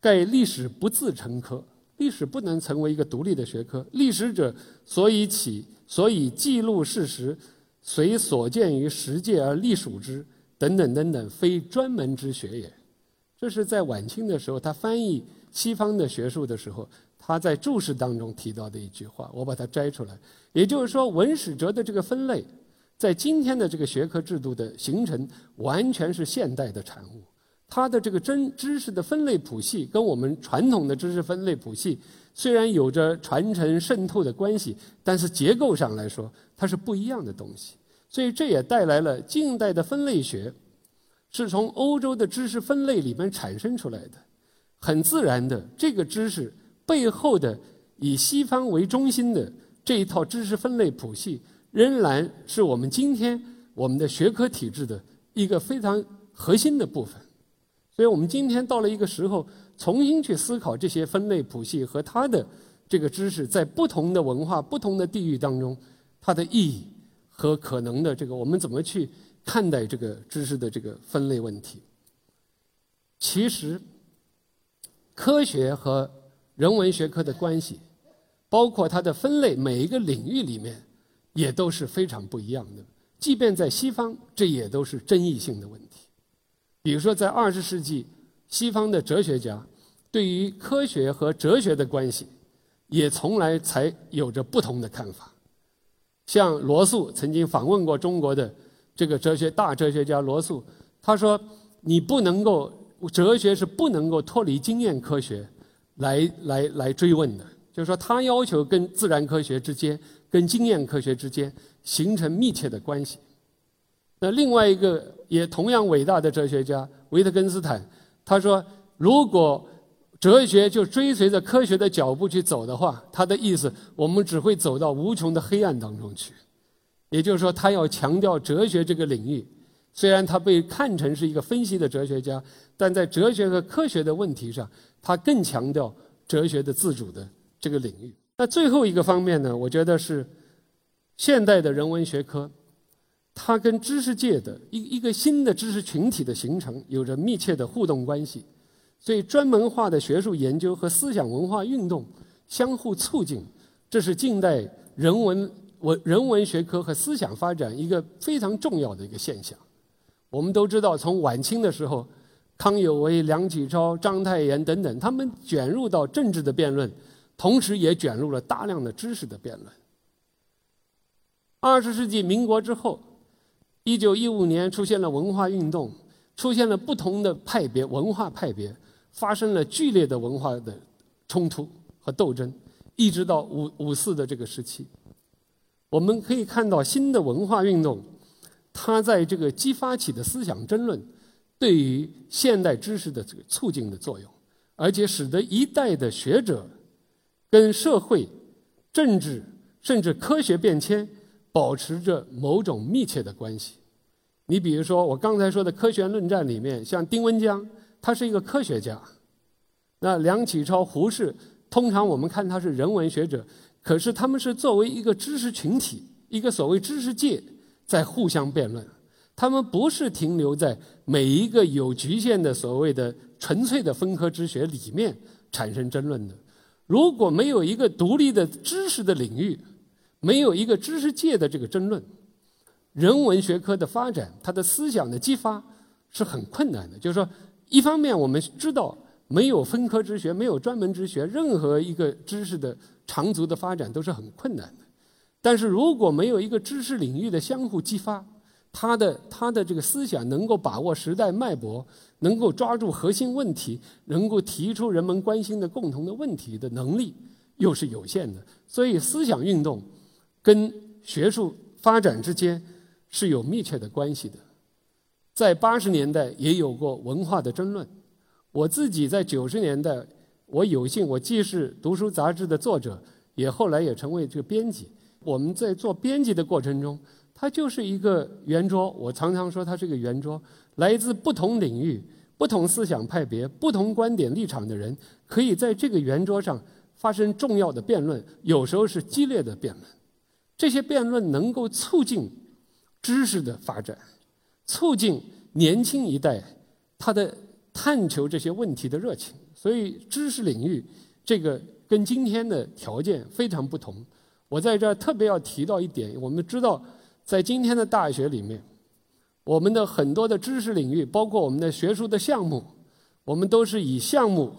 盖历史不自成科，历史不能成为一个独立的学科。历史者，所以起，所以记录事实，随所见于实界而隶属之，等等等等，非专门之学也。”这是在晚清的时候，他翻译西方的学术的时候，他在注释当中提到的一句话，我把它摘出来。也就是说，文史哲的这个分类，在今天的这个学科制度的形成，完全是现代的产物。它的这个真知识的分类谱系，跟我们传统的知识分类谱系虽然有着传承渗透的关系，但是结构上来说，它是不一样的东西。所以这也带来了近代的分类学，是从欧洲的知识分类里面产生出来的，很自然的，这个知识背后的以西方为中心的这一套知识分类谱系，仍然是我们今天我们的学科体制的一个非常核心的部分。所以我们今天到了一个时候，重新去思考这些分类谱系和它的这个知识在不同的文化、不同的地域当中它的意义。和可能的这个，我们怎么去看待这个知识的这个分类问题？其实，科学和人文学科的关系，包括它的分类，每一个领域里面也都是非常不一样的。即便在西方，这也都是争议性的问题。比如说，在二十世纪，西方的哲学家对于科学和哲学的关系，也从来才有着不同的看法。像罗素曾经访问过中国的这个哲学大哲学家罗素，他说：“你不能够哲学是不能够脱离经验科学来来来追问的。”就是说，他要求跟自然科学之间、跟经验科学之间形成密切的关系。那另外一个也同样伟大的哲学家维特根斯坦，他说：“如果……”哲学就追随着科学的脚步去走的话，他的意思，我们只会走到无穷的黑暗当中去。也就是说，他要强调哲学这个领域，虽然他被看成是一个分析的哲学家，但在哲学和科学的问题上，他更强调哲学的自主的这个领域。那最后一个方面呢，我觉得是现代的人文学科，它跟知识界的一一个新的知识群体的形成有着密切的互动关系。所以，专门化的学术研究和思想文化运动相互促进，这是近代人文文人文学科和思想发展一个非常重要的一个现象。我们都知道，从晚清的时候，康有为、梁启超、章太炎等等，他们卷入到政治的辩论，同时也卷入了大量的知识的辩论。二十世纪民国之后，一九一五年出现了文化运动，出现了不同的派别文化派别。发生了剧烈的文化的冲突和斗争，一直到五五四的这个时期，我们可以看到新的文化运动，它在这个激发起的思想争论，对于现代知识的这个促进的作用，而且使得一代的学者跟社会、政治甚至科学变迁保持着某种密切的关系。你比如说，我刚才说的科学论战里面，像丁文江。他是一个科学家，那梁启超、胡适，通常我们看他是人文学者，可是他们是作为一个知识群体，一个所谓知识界，在互相辩论。他们不是停留在每一个有局限的所谓的纯粹的分科之学里面产生争论的。如果没有一个独立的知识的领域，没有一个知识界的这个争论，人文学科的发展，它的思想的激发是很困难的。就是说。一方面，我们知道没有分科之学，没有专门之学，任何一个知识的长足的发展都是很困难的。但是如果没有一个知识领域的相互激发，他的他的这个思想能够把握时代脉搏，能够抓住核心问题，能够提出人们关心的共同的问题的能力，又是有限的。所以，思想运动跟学术发展之间是有密切的关系的。在八十年代也有过文化的争论。我自己在九十年代，我有幸我既是读书杂志的作者，也后来也成为这个编辑。我们在做编辑的过程中，它就是一个圆桌。我常常说它是个圆桌，来自不同领域、不同思想派别、不同观点立场的人，可以在这个圆桌上发生重要的辩论，有时候是激烈的辩论。这些辩论能够促进知识的发展。促进年轻一代他的探求这些问题的热情，所以知识领域这个跟今天的条件非常不同。我在这儿特别要提到一点，我们知道，在今天的大学里面，我们的很多的知识领域，包括我们的学术的项目，我们都是以项目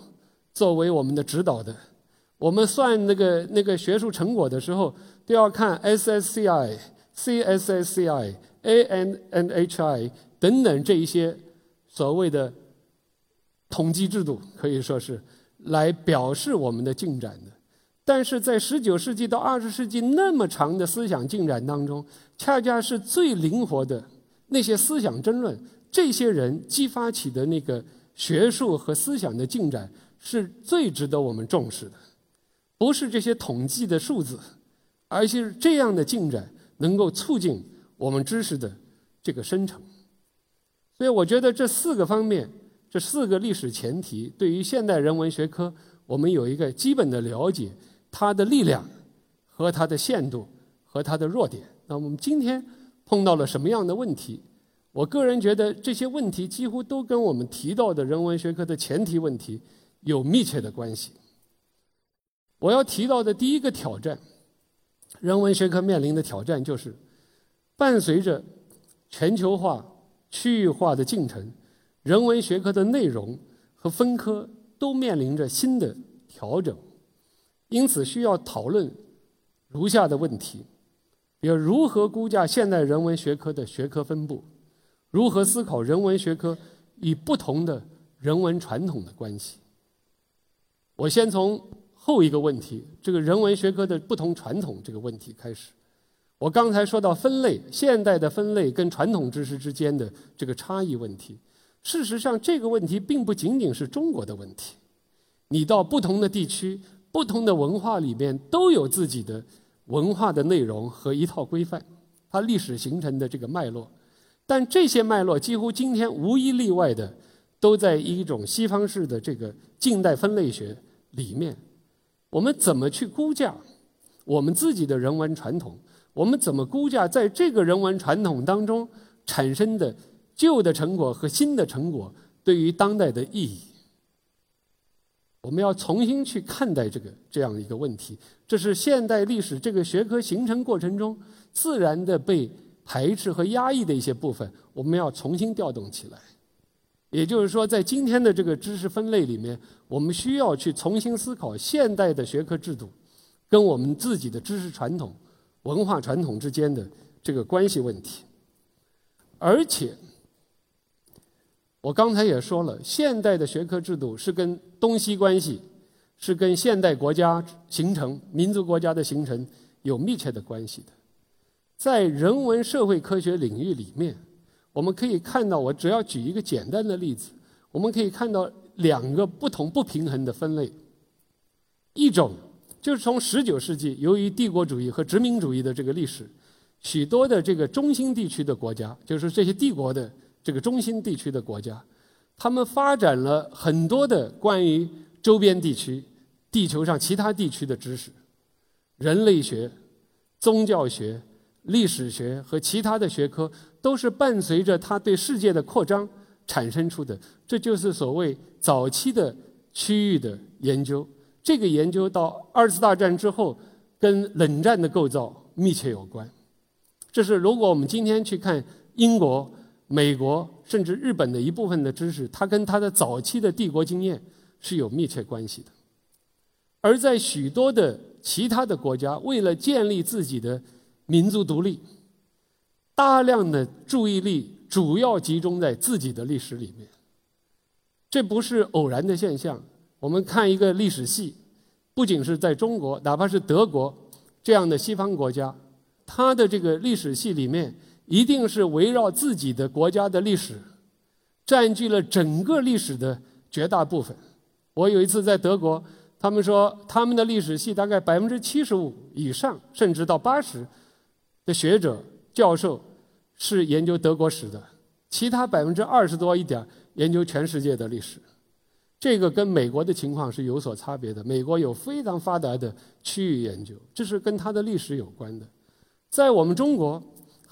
作为我们的指导的。我们算那个那个学术成果的时候，都要看 SSCI、CSSCI、ANNHI 等等这一些所谓的统计制度，可以说是来表示我们的进展的。但是在十九世纪到二十世纪那么长的思想进展当中，恰恰是最灵活的那些思想争论，这些人激发起的那个学术和思想的进展，是最值得我们重视的。不是这些统计的数字，而是这样的进展能够促进我们知识的这个生成。所以，我觉得这四个方面，这四个历史前提，对于现代人文学科，我们有一个基本的了解。它的力量和它的限度和它的弱点。那我们今天碰到了什么样的问题？我个人觉得这些问题几乎都跟我们提到的人文学科的前提问题有密切的关系。我要提到的第一个挑战，人文学科面临的挑战就是，伴随着全球化、区域化的进程，人文学科的内容和分科都面临着新的调整。因此，需要讨论如下的问题：，要如何估价现代人文学科的学科分布，如何思考人文学科与不同的人文传统的关系。我先从后一个问题，这个人文学科的不同传统这个问题开始。我刚才说到分类，现代的分类跟传统知识之间的这个差异问题。事实上，这个问题并不仅仅是中国的问题，你到不同的地区。不同的文化里面都有自己的文化的内容和一套规范，它历史形成的这个脉络，但这些脉络几乎今天无一例外的都在一种西方式的这个近代分类学里面。我们怎么去估价我们自己的人文传统？我们怎么估价在这个人文传统当中产生的旧的成果和新的成果对于当代的意义？我们要重新去看待这个这样一个问题，这是现代历史这个学科形成过程中自然的被排斥和压抑的一些部分，我们要重新调动起来。也就是说，在今天的这个知识分类里面，我们需要去重新思考现代的学科制度跟我们自己的知识传统、文化传统之间的这个关系问题，而且。我刚才也说了，现代的学科制度是跟东西关系，是跟现代国家形成、民族国家的形成有密切的关系的。在人文社会科学领域里面，我们可以看到，我只要举一个简单的例子，我们可以看到两个不同不平衡的分类。一种就是从十九世纪，由于帝国主义和殖民主义的这个历史，许多的这个中心地区的国家，就是这些帝国的。这个中心地区的国家，他们发展了很多的关于周边地区、地球上其他地区的知识，人类学、宗教学、历史学和其他的学科，都是伴随着他对世界的扩张产生出的。这就是所谓早期的区域的研究。这个研究到二次大战之后，跟冷战的构造密切有关。这是如果我们今天去看英国。美国甚至日本的一部分的知识，它跟它的早期的帝国经验是有密切关系的。而在许多的其他的国家，为了建立自己的民族独立，大量的注意力主要集中在自己的历史里面。这不是偶然的现象。我们看一个历史系，不仅是在中国，哪怕是德国这样的西方国家，它的这个历史系里面。一定是围绕自己的国家的历史，占据了整个历史的绝大部分。我有一次在德国，他们说他们的历史系大概百分之七十五以上，甚至到八十的学者教授是研究德国史的，其他百分之二十多一点研究全世界的历史。这个跟美国的情况是有所差别的。美国有非常发达的区域研究，这是跟它的历史有关的。在我们中国。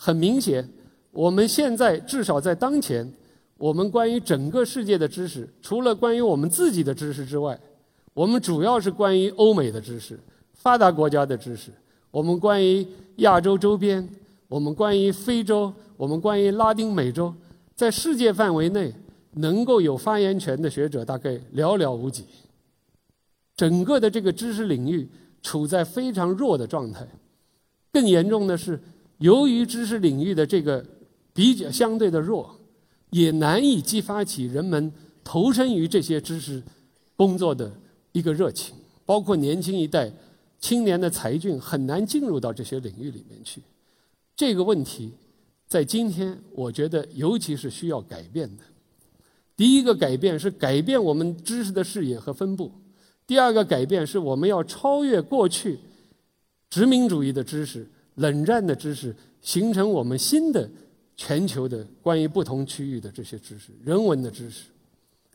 很明显，我们现在至少在当前，我们关于整个世界的知识，除了关于我们自己的知识之外，我们主要是关于欧美的知识、发达国家的知识，我们关于亚洲周边，我们关于非洲，我们关于拉丁美洲，在世界范围内，能够有发言权的学者大概寥寥无几。整个的这个知识领域处在非常弱的状态。更严重的是，由于知识领域的这个比较相对的弱，也难以激发起人们投身于这些知识工作的一个热情。包括年轻一代青年的才俊很难进入到这些领域里面去。这个问题在今天，我觉得尤其是需要改变的。第一个改变是改变我们知识的视野和分布；第二个改变是我们要超越过去。殖民主义的知识、冷战的知识，形成我们新的全球的关于不同区域的这些知识、人文的知识。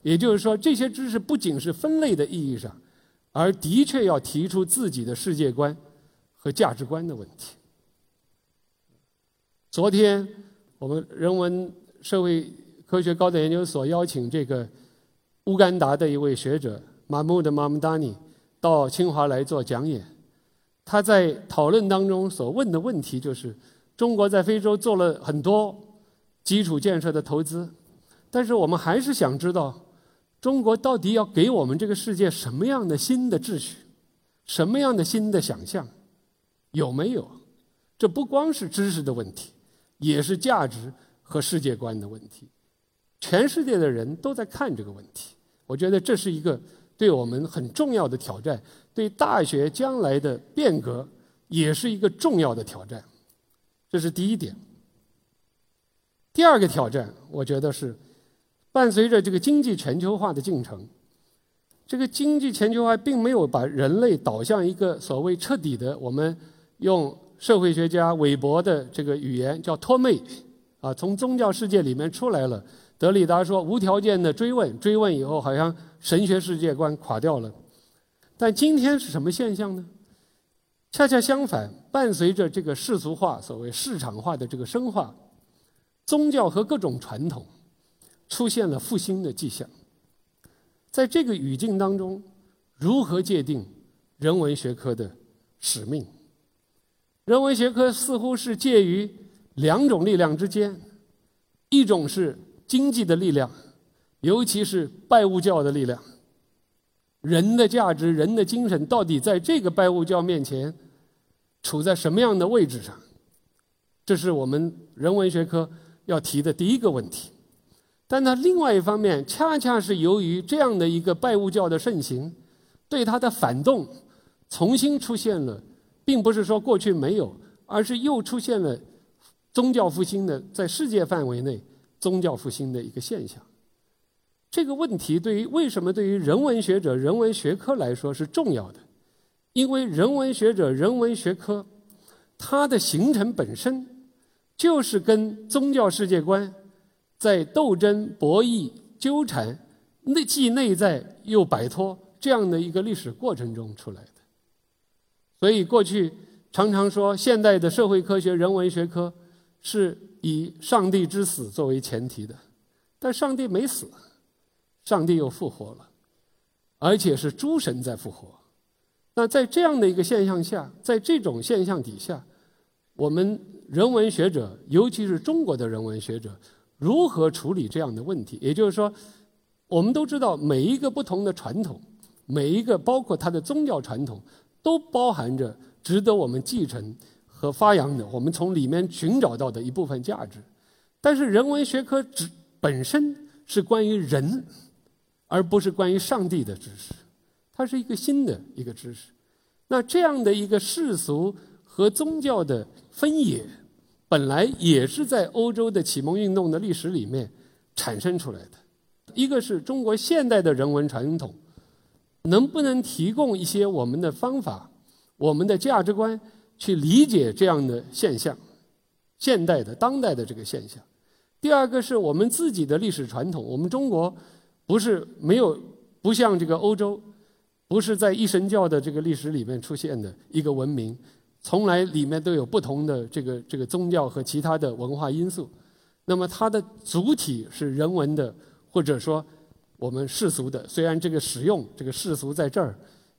也就是说，这些知识不仅是分类的意义上，而的确要提出自己的世界观和价值观的问题。昨天，我们人文社会科学高等研究所邀请这个乌干达的一位学者马木的·马姆达尼到清华来做讲演。他在讨论当中所问的问题就是：中国在非洲做了很多基础建设的投资，但是我们还是想知道，中国到底要给我们这个世界什么样的新的秩序，什么样的新的想象，有没有？这不光是知识的问题，也是价值和世界观的问题。全世界的人都在看这个问题，我觉得这是一个对我们很重要的挑战。对大学将来的变革也是一个重要的挑战，这是第一点。第二个挑战，我觉得是伴随着这个经济全球化的进程，这个经济全球化并没有把人类导向一个所谓彻底的，我们用社会学家韦伯的这个语言叫脱魅啊，从宗教世界里面出来了。德里达说无条件的追问，追问以后好像神学世界观垮掉了。但今天是什么现象呢？恰恰相反，伴随着这个世俗化、所谓市场化的这个深化，宗教和各种传统出现了复兴的迹象。在这个语境当中，如何界定人文学科的使命？人文学科似乎是介于两种力量之间，一种是经济的力量，尤其是拜物教的力量。人的价值、人的精神，到底在这个拜物教面前，处在什么样的位置上？这是我们人文学科要提的第一个问题。但它另外一方面，恰恰是由于这样的一个拜物教的盛行，对它的反动，重新出现了，并不是说过去没有，而是又出现了宗教复兴的，在世界范围内宗教复兴的一个现象。这个问题对于为什么对于人文学者、人文学科来说是重要的？因为人文学者、人文学科，它的形成本身就是跟宗教世界观在斗争、博弈、纠缠，内既内在又摆脱这样的一个历史过程中出来的。所以过去常常说，现代的社会科学、人文学科是以上帝之死作为前提的，但上帝没死。上帝又复活了，而且是诸神在复活。那在这样的一个现象下，在这种现象底下，我们人文学者，尤其是中国的人文学者，如何处理这样的问题？也就是说，我们都知道，每一个不同的传统，每一个包括它的宗教传统，都包含着值得我们继承和发扬的，我们从里面寻找到的一部分价值。但是，人文学科只本身是关于人。而不是关于上帝的知识，它是一个新的一个知识。那这样的一个世俗和宗教的分野，本来也是在欧洲的启蒙运动的历史里面产生出来的。一个是中国现代的人文传统，能不能提供一些我们的方法、我们的价值观去理解这样的现象，现代的、当代的这个现象。第二个是我们自己的历史传统，我们中国。不是没有，不像这个欧洲，不是在一神教的这个历史里面出现的一个文明，从来里面都有不同的这个这个宗教和其他的文化因素。那么它的主体是人文的，或者说我们世俗的。虽然这个使用这个世俗在这儿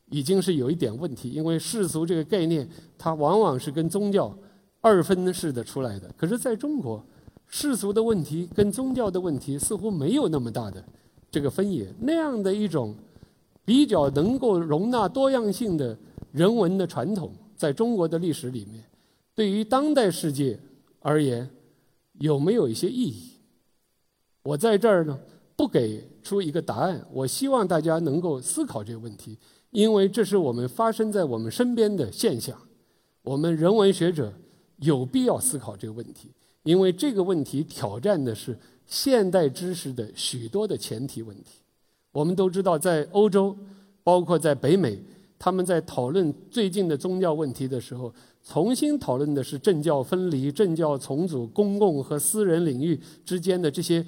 已经是有一点问题，因为世俗这个概念它往往是跟宗教二分式的出来的。可是在中国，世俗的问题跟宗教的问题似乎没有那么大的这个分野。那样的一种比较能够容纳多样性的人文的传统，在中国的历史里面，对于当代世界而言，有没有一些意义？我在这儿呢，不给出一个答案。我希望大家能够思考这个问题，因为这是我们发生在我们身边的现象。我们人文学者有必要思考这个问题，因为这个问题挑战的是现代知识的许多的前提问题。我们都知道，在欧洲，包括在北美，他们在讨论最近的宗教问题的时候，重新讨论的是政教分离、政教重组、公共和私人领域之间的这些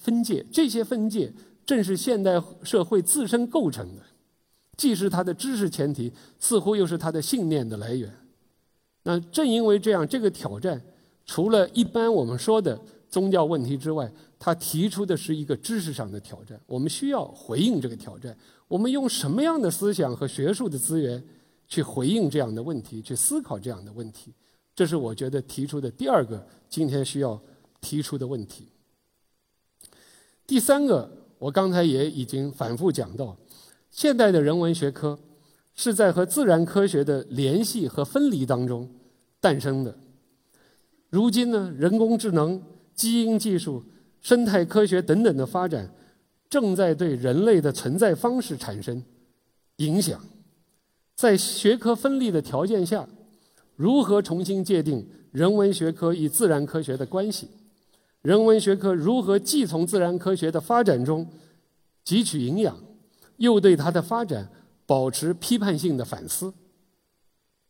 分界。这些分界正是现代社会自身构成的，既是它的知识前提，似乎又是它的信念的来源。那正因为这样，这个挑战除了一般我们说的宗教问题之外，他提出的是一个知识上的挑战。我们需要回应这个挑战。我们用什么样的思想和学术的资源去回应这样的问题，去思考这样的问题？这是我觉得提出的第二个今天需要提出的问题。第三个，我刚才也已经反复讲到，现代的人文学科。是在和自然科学的联系和分离当中诞生的。如今呢，人工智能、基因技术、生态科学等等的发展，正在对人类的存在方式产生影响。在学科分立的条件下，如何重新界定人文学科与自然科学的关系？人文学科如何既从自然科学的发展中汲取营养，又对它的发展？保持批判性的反思，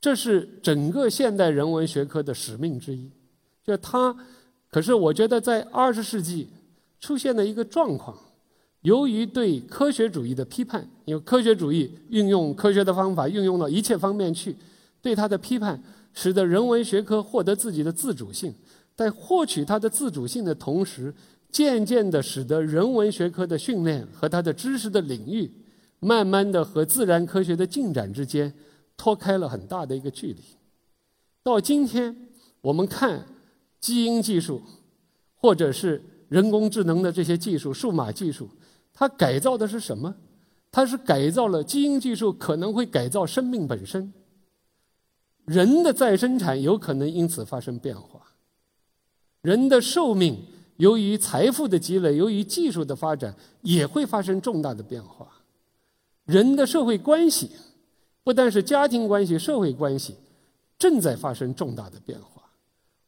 这是整个现代人文学科的使命之一。就它，可是我觉得在二十世纪出现了一个状况，由于对科学主义的批判，因为科学主义运用科学的方法运用到一切方面去，对它的批判，使得人文学科获得自己的自主性。在获取它的自主性的同时，渐渐的使得人文学科的训练和它的知识的领域。慢慢的和自然科学的进展之间脱开了很大的一个距离。到今天，我们看基因技术，或者是人工智能的这些技术、数码技术，它改造的是什么？它是改造了基因技术可能会改造生命本身，人的再生产有可能因此发生变化，人的寿命由于财富的积累、由于技术的发展也会发生重大的变化。人的社会关系，不但是家庭关系，社会关系正在发生重大的变化。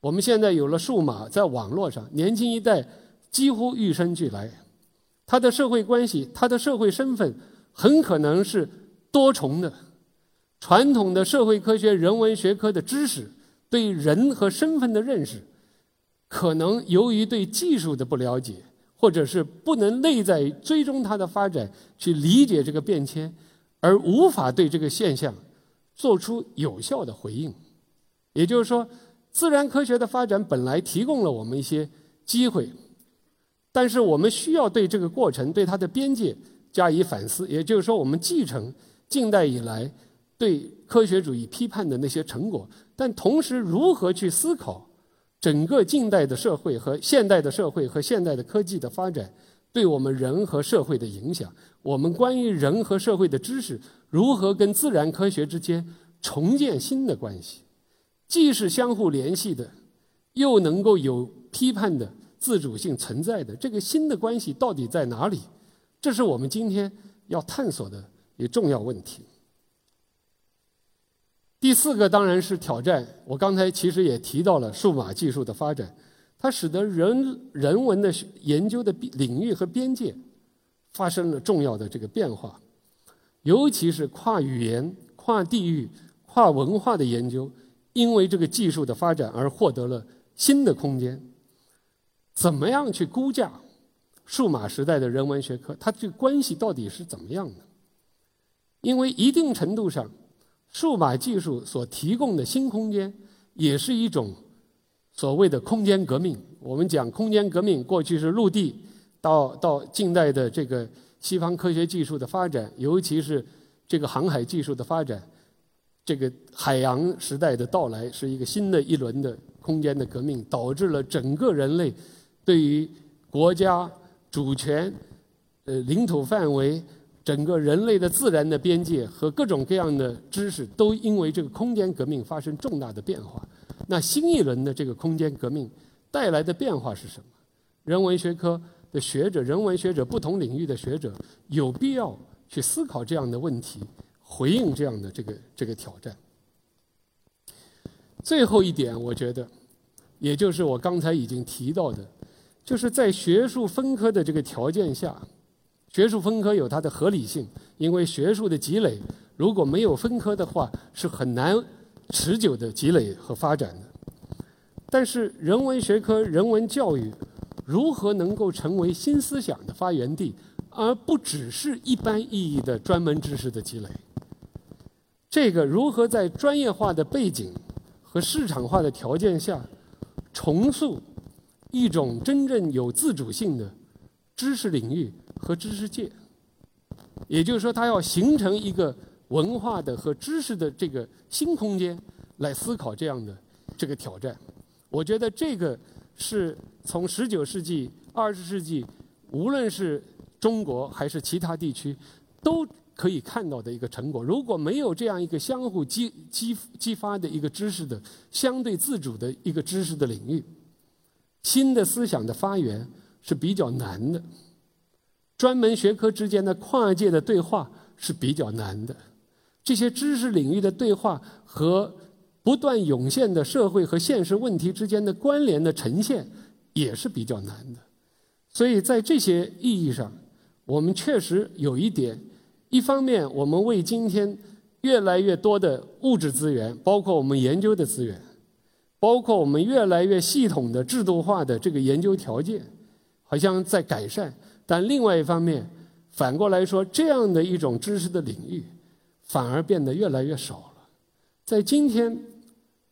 我们现在有了数码，在网络上，年轻一代几乎与生俱来，他的社会关系，他的社会身份很可能是多重的。传统的社会科学、人文学科的知识对人和身份的认识，可能由于对技术的不了解。或者是不能内在追踪它的发展，去理解这个变迁，而无法对这个现象做出有效的回应。也就是说，自然科学的发展本来提供了我们一些机会，但是我们需要对这个过程、对它的边界加以反思。也就是说，我们继承近代以来对科学主义批判的那些成果，但同时如何去思考？整个近代的社会和现代的社会和现代的科技的发展，对我们人和社会的影响，我们关于人和社会的知识如何跟自然科学之间重建新的关系，既是相互联系的，又能够有批判的自主性存在的这个新的关系到底在哪里？这是我们今天要探索的一个重要问题。第四个当然是挑战。我刚才其实也提到了数码技术的发展，它使得人人文的研究的领域和边界发生了重要的这个变化，尤其是跨语言、跨地域、跨文化的研究，因为这个技术的发展而获得了新的空间。怎么样去估价数码时代的人文学科？它这个关系到底是怎么样的？因为一定程度上。数码技术所提供的新空间，也是一种所谓的空间革命。我们讲空间革命，过去是陆地，到到近代的这个西方科学技术的发展，尤其是这个航海技术的发展，这个海洋时代的到来，是一个新的一轮的空间的革命，导致了整个人类对于国家主权、呃领土范围、整个人类的自然的边界和各种各样的知识，都因为这个空间革命发生重大的变化。那新一轮的这个空间革命带来的变化是什么？人文学科的学者、人文学者、不同领域的学者有必要去思考这样的问题，回应这样的这个这个挑战。最后一点，我觉得，也就是我刚才已经提到的，就是在学术分科的这个条件下，学术分科有它的合理性，因为学术的积累如果没有分科的话，是很难持久的积累和发展的。但是人文学科、人文教育如何能够成为新思想的发源地，而不只是一般意义的专门知识的积累？这个如何在专业化的背景？和市场化的条件下，重塑一种真正有自主性的知识领域和知识界，也就是说，它要形成一个文化的和知识的这个新空间来思考这样的这个挑战。我觉得这个是从十九世纪、二十世纪，无论是中国还是其他地区，都。可以看到的一个成果，如果没有这样一个相互激激激发的一个知识的相对自主的一个知识的领域，新的思想的发源是比较难的。专门学科之间的跨界的对话是比较难的，这些知识领域的对话和不断涌现的社会和现实问题之间的关联的呈现也是比较难的。所以在这些意义上，我们确实有一点。一方面，我们为今天越来越多的物质资源，包括我们研究的资源，包括我们越来越系统的制度化的这个研究条件，好像在改善；但另外一方面，反过来说，这样的一种知识的领域，反而变得越来越少了。在今天，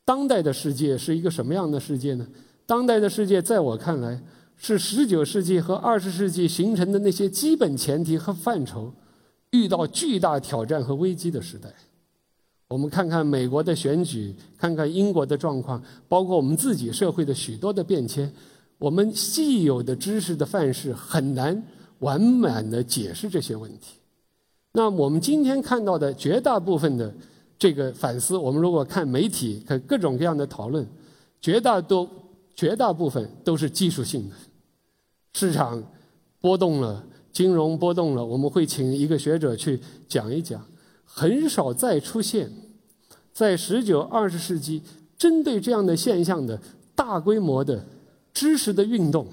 当代的世界是一个什么样的世界呢？当代的世界，在我看来，是十九世纪和二十世纪形成的那些基本前提和范畴。遇到巨大挑战和危机的时代，我们看看美国的选举，看看英国的状况，包括我们自己社会的许多的变迁，我们既有的知识的范式很难完满的解释这些问题。那我们今天看到的绝大部分的这个反思，我们如果看媒体看各种各样的讨论，绝大多绝大部分都是技术性的，市场波动了。金融波动了，我们会请一个学者去讲一讲。很少再出现在十九、二十世纪针对这样的现象的大规模的知识的运动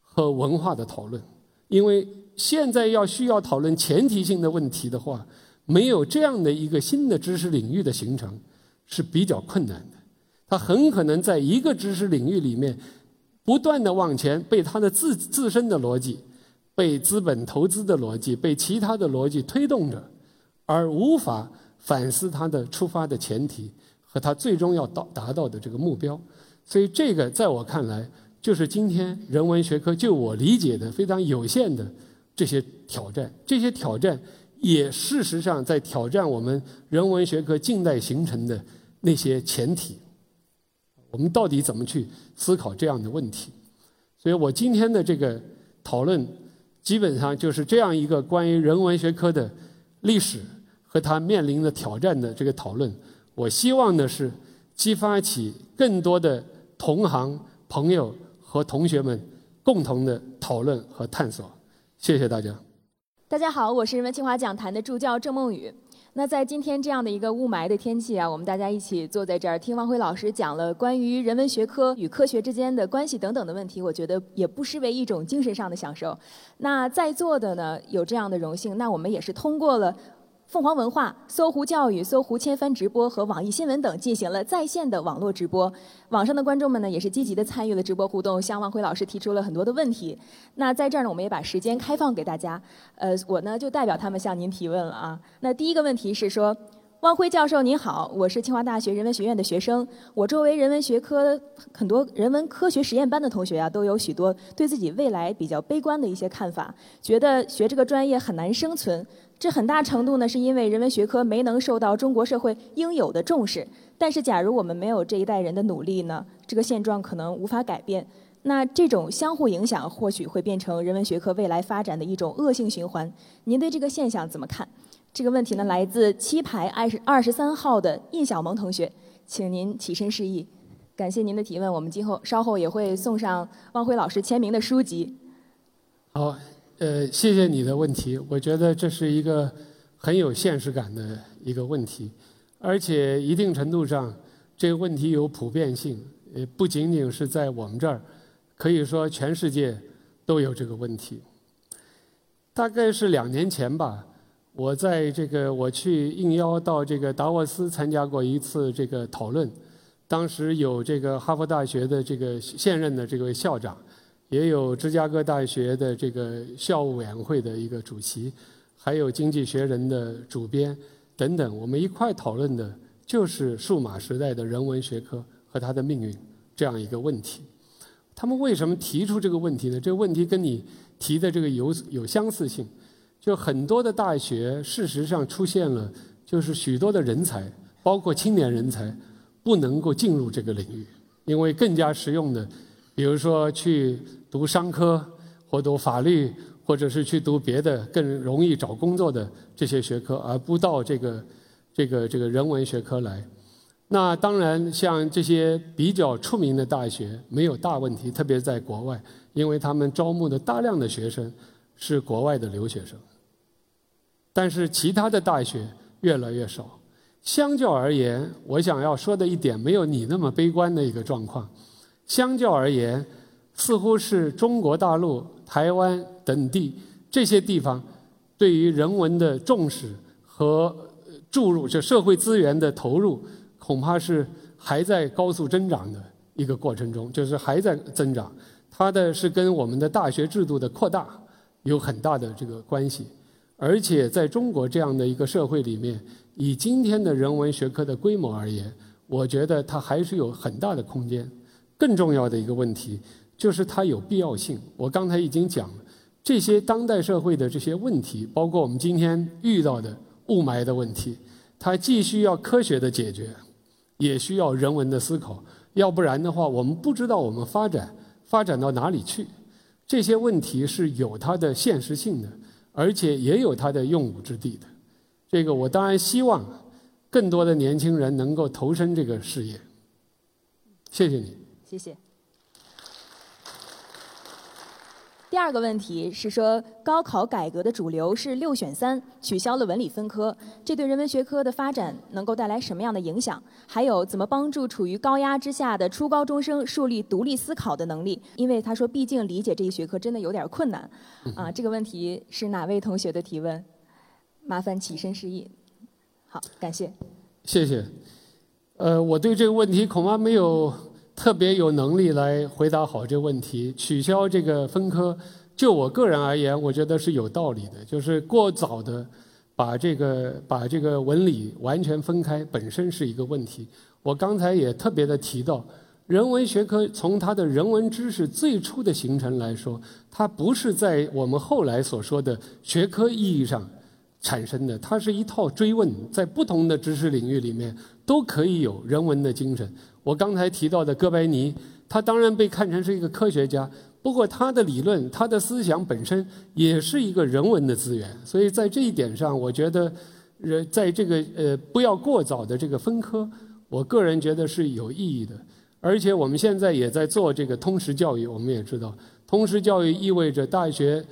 和文化的讨论，因为现在要需要讨论前提性的问题的话，没有这样的一个新的知识领域的形成是比较困难的。它很可能在一个知识领域里面不断的往前，被它的自自身的逻辑。被资本投资的逻辑，被其他的逻辑推动着，而无法反思它的出发的前提和它最终要到达到的这个目标。所以，这个在我看来，就是今天人文学科就我理解的非常有限的这些挑战。这些挑战也事实上在挑战我们人文学科近代形成的那些前提。我们到底怎么去思考这样的问题？所以我今天的这个讨论。基本上就是这样一个关于人文学科的历史和它面临的挑战的这个讨论。我希望的是激发起更多的同行朋友和同学们共同的讨论和探索。谢谢大家。大家好，我是人文清华讲坛的助教郑梦雨。那在今天这样的一个雾霾的天气啊，我们大家一起坐在这儿听王辉老师讲了关于人文学科与科学之间的关系等等的问题，我觉得也不失为一种精神上的享受。那在座的呢有这样的荣幸，那我们也是通过了。凤凰文化、搜狐教育、搜狐千帆直播和网易新闻等进行了在线的网络直播，网上的观众们呢也是积极的参与了直播互动，向王辉老师提出了很多的问题。那在这儿呢，我们也把时间开放给大家，呃，我呢就代表他们向您提问了啊。那第一个问题是说。汪辉教授您好，我是清华大学人文学院的学生。我周围人文学科很多人文科学实验班的同学啊，都有许多对自己未来比较悲观的一些看法，觉得学这个专业很难生存。这很大程度呢，是因为人文学科没能受到中国社会应有的重视。但是，假如我们没有这一代人的努力呢，这个现状可能无法改变。那这种相互影响，或许会变成人文学科未来发展的一种恶性循环。您对这个现象怎么看？这个问题呢，来自七排二十二十三号的印小萌同学，请您起身示意。感谢您的提问，我们今后稍后也会送上汪辉老师签名的书籍。好，呃，谢谢你的问题。我觉得这是一个很有现实感的一个问题，而且一定程度上，这个问题有普遍性，呃，不仅仅是在我们这儿，可以说全世界都有这个问题。大概是两年前吧。我在这个我去应邀到这个达沃斯参加过一次这个讨论，当时有这个哈佛大学的这个现任的这位校长，也有芝加哥大学的这个校务委员会的一个主席，还有《经济学人》的主编等等，我们一块讨论的就是数码时代的人文学科和它的命运这样一个问题。他们为什么提出这个问题呢？这个问题跟你提的这个有有相似性。就很多的大学，事实上出现了，就是许多的人才，包括青年人才，不能够进入这个领域，因为更加实用的，比如说去读商科，或读法律，或者是去读别的更容易找工作的这些学科，而不到这个这个这个人文学科来。那当然，像这些比较出名的大学没有大问题，特别在国外，因为他们招募的大量的学生。是国外的留学生，但是其他的大学越来越少。相较而言，我想要说的一点没有你那么悲观的一个状况。相较而言，似乎是中国大陆、台湾等地这些地方对于人文的重视和注入，就社会资源的投入，恐怕是还在高速增长的一个过程中，就是还在增长。它的是跟我们的大学制度的扩大。有很大的这个关系，而且在中国这样的一个社会里面，以今天的人文学科的规模而言，我觉得它还是有很大的空间。更重要的一个问题就是它有必要性。我刚才已经讲了，这些当代社会的这些问题，包括我们今天遇到的雾霾的问题，它既需要科学的解决，也需要人文的思考。要不然的话，我们不知道我们发展发展到哪里去。这些问题是有它的现实性的，而且也有它的用武之地的。这个我当然希望更多的年轻人能够投身这个事业。谢谢你。谢谢。第二个问题是说，高考改革的主流是六选三，取消了文理分科，这对人文学科的发展能够带来什么样的影响？还有，怎么帮助处于高压之下的初高中生树立独立思考的能力？因为他说，毕竟理解这一学科真的有点困难。啊，这个问题是哪位同学的提问？麻烦起身示意。好，感谢。谢谢。呃，我对这个问题恐怕没有。特别有能力来回答好这个问题。取消这个分科，就我个人而言，我觉得是有道理的。就是过早的把这个把这个文理完全分开，本身是一个问题。我刚才也特别的提到，人文学科从它的人文知识最初的形成来说，它不是在我们后来所说的学科意义上产生的，它是一套追问，在不同的知识领域里面都可以有人文的精神。我刚才提到的哥白尼，他当然被看成是一个科学家，不过他的理论、他的思想本身也是一个人文的资源。所以在这一点上，我觉得，呃，在这个呃不要过早的这个分科，我个人觉得是有意义的。而且我们现在也在做这个通识教育，我们也知道，通识教育意味着大学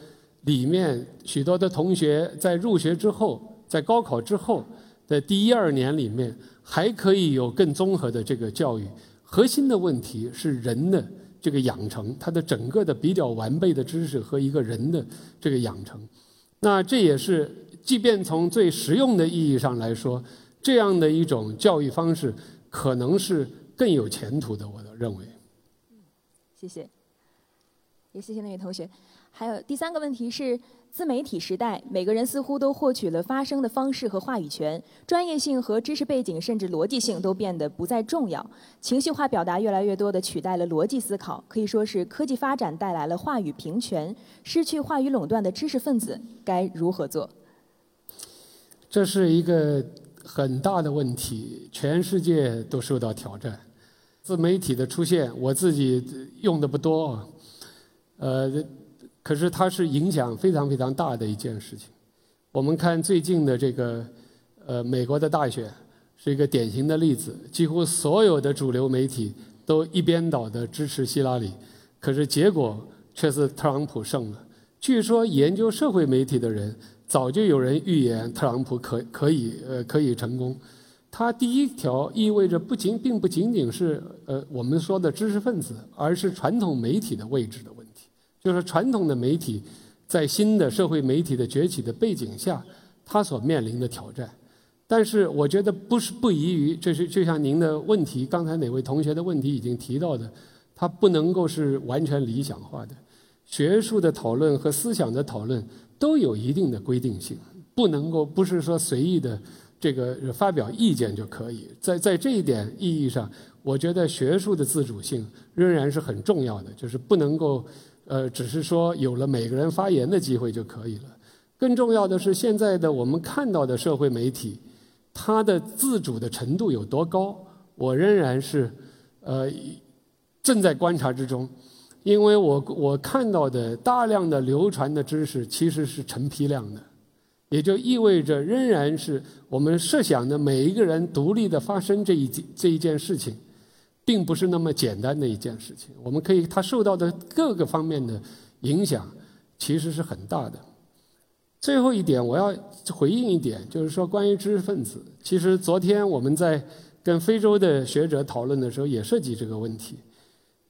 里面许多的同学在入学之后，在高考之后的第一二年里面。还可以有更综合的这个教育，核心的问题是人的这个养成，他的整个的比较完备的知识和一个人的这个养成。那这也是，即便从最实用的意义上来说，这样的一种教育方式可能是更有前途的。我认为。谢谢，也谢谢那位同学。还有第三个问题是。自媒体时代，每个人似乎都获取了发声的方式和话语权，专业性和知识背景甚至逻辑性都变得不再重要，情绪化表达越来越多地取代了逻辑思考，可以说是科技发展带来了话语平权，失去话语垄断的知识分子该如何做？这是一个很大的问题，全世界都受到挑战。自媒体的出现，我自己用的不多，呃。可是它是影响非常非常大的一件事情。我们看最近的这个，呃，美国的大选是一个典型的例子。几乎所有的主流媒体都一边倒的支持希拉里，可是结果却是特朗普胜了。据说研究社会媒体的人早就有人预言特朗普可可以呃可以成功。它第一条意味着不仅并不仅仅是呃我们说的知识分子，而是传统媒体的位置的问题。就是传统的媒体，在新的社会媒体的崛起的背景下，它所面临的挑战。但是，我觉得不是不宜于，这是就像您的问题，刚才哪位同学的问题已经提到的，它不能够是完全理想化的。学术的讨论和思想的讨论都有一定的规定性，不能够不是说随意的这个发表意见就可以。在在这一点意义上，我觉得学术的自主性仍然是很重要的，就是不能够。呃，只是说有了每个人发言的机会就可以了。更重要的是，现在的我们看到的社会媒体，它的自主的程度有多高，我仍然是呃正在观察之中。因为我我看到的大量的流传的知识其实是成批量的，也就意味着仍然是我们设想的每一个人独立的发生这一这一件事情。并不是那么简单的一件事情。我们可以，它受到的各个方面的影响其实是很大的。最后一点，我要回应一点，就是说关于知识分子。其实昨天我们在跟非洲的学者讨论的时候，也涉及这个问题。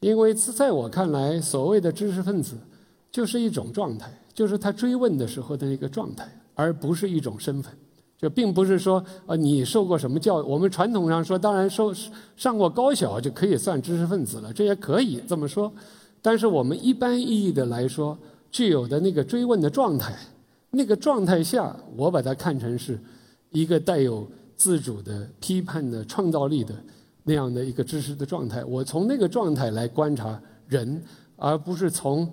因为在我看来，所谓的知识分子就是一种状态，就是他追问的时候的一个状态，而不是一种身份。这并不是说，呃，你受过什么教育？我们传统上说，当然受上过高小就可以算知识分子了，这也可以这么说。但是我们一般意义的来说，具有的那个追问的状态，那个状态下，我把它看成是一个带有自主的、批判的、创造力的那样的一个知识的状态。我从那个状态来观察人，而不是从。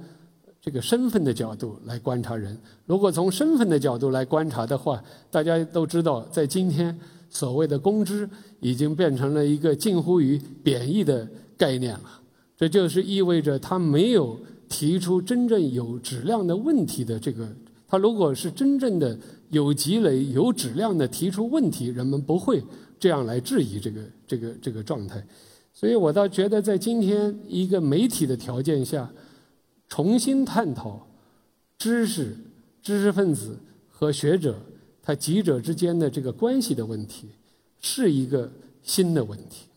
这个身份的角度来观察人，如果从身份的角度来观察的话，大家都知道，在今天所谓的公知已经变成了一个近乎于贬义的概念了。这就是意味着他没有提出真正有质量的问题的这个。他如果是真正的有积累、有质量的提出问题，人们不会这样来质疑这个这个这个状态。所以我倒觉得，在今天一个媒体的条件下。重新探讨知识、知识分子和学者他几者之间的这个关系的问题，是一个新的问题。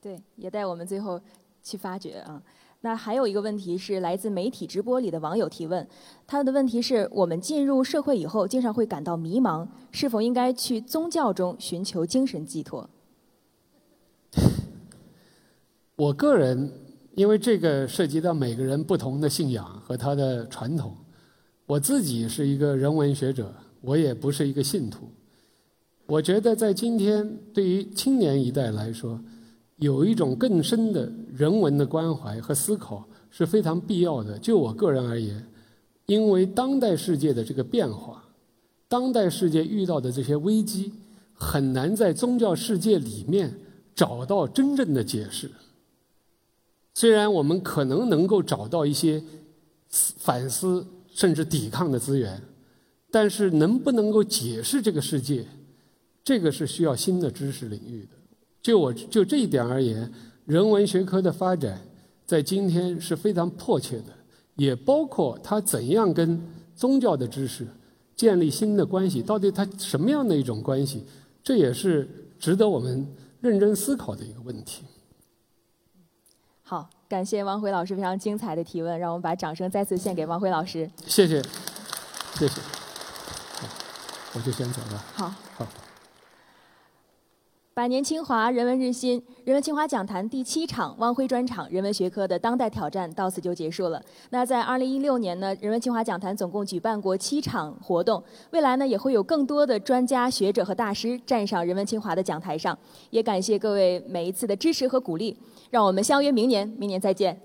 对，也带我们最后去发掘啊。那还有一个问题是来自媒体直播里的网友提问，他的问题是我们进入社会以后，经常会感到迷茫，是否应该去宗教中寻求精神寄托？我个人。因为这个涉及到每个人不同的信仰和他的传统，我自己是一个人文学者，我也不是一个信徒。我觉得在今天，对于青年一代来说，有一种更深的人文的关怀和思考是非常必要的。就我个人而言，因为当代世界的这个变化，当代世界遇到的这些危机，很难在宗教世界里面找到真正的解释。虽然我们可能能够找到一些反思甚至抵抗的资源，但是能不能够解释这个世界，这个是需要新的知识领域的。就我就这一点而言，人文学科的发展在今天是非常迫切的，也包括它怎样跟宗教的知识建立新的关系，到底它什么样的一种关系，这也是值得我们认真思考的一个问题。好，感谢王辉老师非常精彩的提问，让我们把掌声再次献给王辉老师。谢谢，谢谢。我就先走了。好。好。百年清华，人文日新，人文清华讲坛第七场汪辉专场人文学科的当代挑战到此就结束了。那在二零一六年呢，人文清华讲坛总共举办过七场活动，未来呢也会有更多的专家学者和大师站上人文清华的讲台上。也感谢各位每一次的支持和鼓励，让我们相约明年，明年再见。